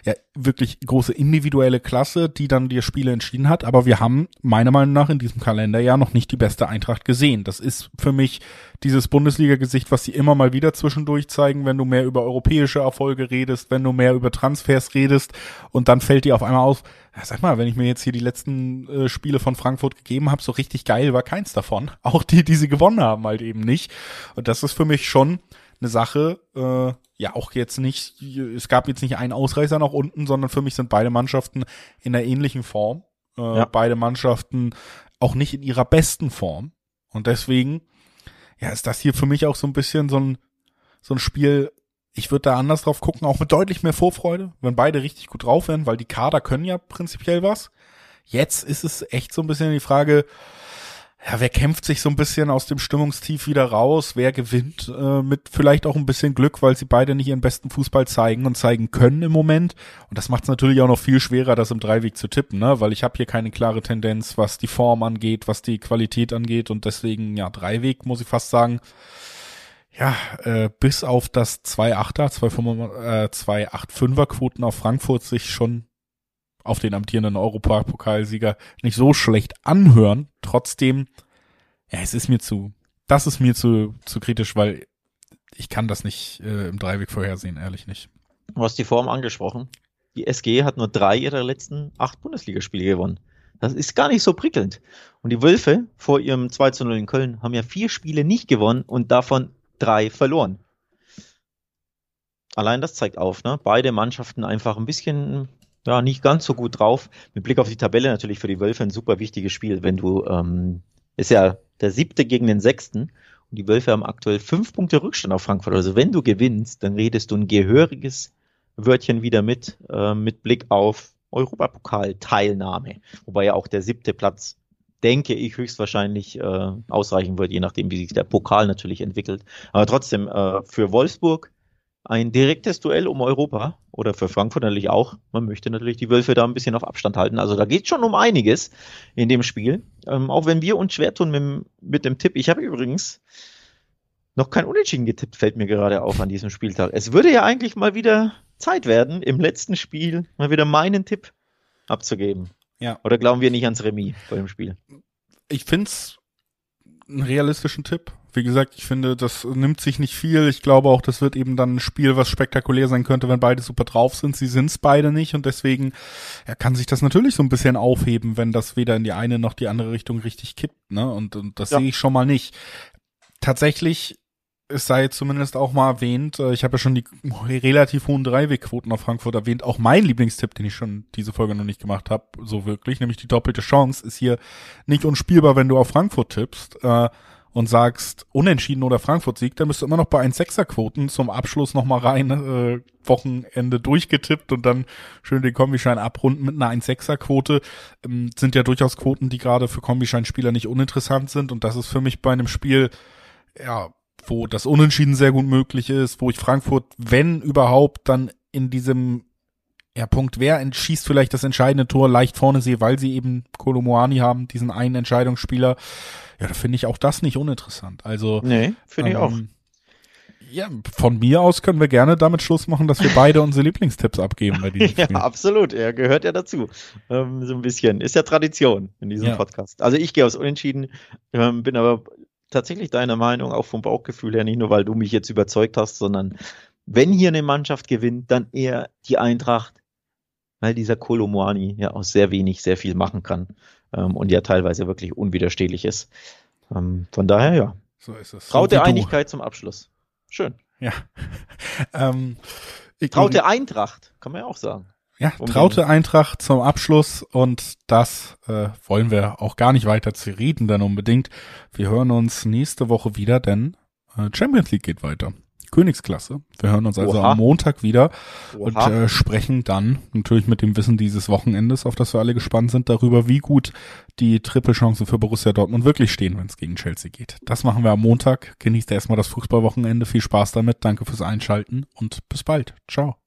ja, wirklich große individuelle Klasse, die dann dir Spiele entschieden hat. Aber wir haben meiner Meinung nach in diesem Kalenderjahr noch nicht die beste Eintracht gesehen. Das ist für mich dieses Bundesliga-Gesicht, was sie immer mal wieder zwischendurch zeigen, wenn du mehr über europäische Erfolge redest, wenn du mehr über Transfers redest und dann fällt dir auf einmal auf, ja, sag mal, wenn ich mir jetzt hier die letzten äh, Spiele von Frankfurt gegeben habe, so richtig geil war keins davon. Auch die, die sie gewonnen haben, halt eben nicht. Und das ist für mich schon eine Sache, äh, ja auch jetzt nicht, es gab jetzt nicht einen Ausreißer nach unten, sondern für mich sind beide Mannschaften in einer ähnlichen Form. Äh, ja. Beide Mannschaften auch nicht in ihrer besten Form. Und deswegen, ja, ist das hier für mich auch so ein bisschen so ein, so ein Spiel, ich würde da anders drauf gucken, auch mit deutlich mehr Vorfreude, wenn beide richtig gut drauf wären, weil die Kader können ja prinzipiell was. Jetzt ist es echt so ein bisschen die Frage, ja, wer kämpft sich so ein bisschen aus dem Stimmungstief wieder raus? Wer gewinnt äh, mit vielleicht auch ein bisschen Glück, weil sie beide nicht ihren besten Fußball zeigen und zeigen können im Moment? Und das macht es natürlich auch noch viel schwerer, das im Dreiweg zu tippen, ne? Weil ich habe hier keine klare Tendenz, was die Form angeht, was die Qualität angeht und deswegen ja Dreiweg muss ich fast sagen. Ja, äh, bis auf das 2,8er, 2,85er Quoten auf Frankfurt sich schon auf den amtierenden Europapokalsieger nicht so schlecht anhören. Trotzdem, ja, es ist mir zu, das ist mir zu, zu kritisch, weil ich kann das nicht äh, im Dreiweg vorhersehen, ehrlich nicht. Du hast die Form angesprochen. Die SG hat nur drei ihrer letzten acht Bundesligaspiele gewonnen. Das ist gar nicht so prickelnd. Und die Wölfe vor ihrem 2 zu 0 in Köln haben ja vier Spiele nicht gewonnen und davon drei verloren. Allein das zeigt auf, ne? Beide Mannschaften einfach ein bisschen ja, nicht ganz so gut drauf. Mit Blick auf die Tabelle natürlich für die Wölfe ein super wichtiges Spiel, wenn du, ähm, ist ja der siebte gegen den sechsten und die Wölfe haben aktuell fünf Punkte Rückstand auf Frankfurt. Also wenn du gewinnst, dann redest du ein gehöriges Wörtchen wieder mit, äh, mit Blick auf Europapokal-Teilnahme. Wobei ja auch der siebte Platz, denke ich, höchstwahrscheinlich äh, ausreichen wird, je nachdem, wie sich der Pokal natürlich entwickelt. Aber trotzdem, äh, für Wolfsburg ein direktes Duell um Europa oder für Frankfurt natürlich auch. Man möchte natürlich die Wölfe da ein bisschen auf Abstand halten. Also da geht schon um einiges in dem Spiel. Ähm, auch wenn wir uns schwer tun mit, mit dem Tipp. Ich habe übrigens noch kein Unentschieden getippt, fällt mir gerade auf an diesem Spieltag. Es würde ja eigentlich mal wieder Zeit werden, im letzten Spiel mal wieder meinen Tipp abzugeben. Ja. Oder glauben wir nicht ans Remis bei dem Spiel? Ich find's einen realistischen Tipp. Wie gesagt, ich finde, das nimmt sich nicht viel. Ich glaube auch, das wird eben dann ein Spiel, was spektakulär sein könnte, wenn beide super drauf sind. Sie sind's beide nicht und deswegen ja, kann sich das natürlich so ein bisschen aufheben, wenn das weder in die eine noch die andere Richtung richtig kippt. Ne? Und, und das ja. sehe ich schon mal nicht. Tatsächlich es sei zumindest auch mal erwähnt, äh, ich habe ja schon die relativ hohen Dreiwegquoten auf Frankfurt erwähnt, auch mein Lieblingstipp, den ich schon diese Folge noch nicht gemacht habe, so wirklich, nämlich die doppelte Chance, ist hier nicht unspielbar, wenn du auf Frankfurt tippst äh, und sagst unentschieden oder Frankfurt siegt, dann bist du immer noch bei 1,6er-Quoten zum Abschluss nochmal rein, äh, Wochenende durchgetippt und dann schön den Kombischein abrunden mit einer 1,6er-Quote. Ähm, sind ja durchaus Quoten, die gerade für Kombischeinspieler nicht uninteressant sind und das ist für mich bei einem Spiel ja, wo das Unentschieden sehr gut möglich ist, wo ich Frankfurt, wenn überhaupt, dann in diesem ja, Punkt, wer entschießt vielleicht das entscheidende Tor leicht vorne sehe, weil sie eben Kolomoani haben, diesen einen Entscheidungsspieler. Ja, da finde ich auch das nicht uninteressant. Also. Nee, finde ähm, ich auch. Ja, von mir aus können wir gerne damit Schluss machen, dass wir beide unsere Lieblingstipps abgeben bei diesem Spiel. Ja, absolut. Er gehört ja dazu. Ähm, so ein bisschen. Ist ja Tradition in diesem ja. Podcast. Also ich gehe aus Unentschieden, ähm, bin aber tatsächlich deiner Meinung, auch vom Bauchgefühl her, nicht nur weil du mich jetzt überzeugt hast, sondern wenn hier eine Mannschaft gewinnt, dann eher die Eintracht, weil dieser Kolomoani ja aus sehr wenig sehr viel machen kann ähm, und ja teilweise wirklich unwiderstehlich ist. Ähm, von daher ja. So ist es. Traute so Einigkeit zum Abschluss. Schön. Ja. ähm, Traute Eintracht, kann man ja auch sagen. Ja, traute Eintracht zum Abschluss und das äh, wollen wir auch gar nicht weiter zu reden dann unbedingt. Wir hören uns nächste Woche wieder, denn äh, Champions League geht weiter. Königsklasse. Wir hören uns also Oha. am Montag wieder Oha. und äh, sprechen dann natürlich mit dem Wissen dieses Wochenendes, auf das wir alle gespannt sind, darüber, wie gut die Trippelchancen für Borussia Dortmund wirklich stehen, wenn es gegen Chelsea geht. Das machen wir am Montag. Genießt erstmal das Fußballwochenende. Viel Spaß damit. Danke fürs Einschalten und bis bald. Ciao.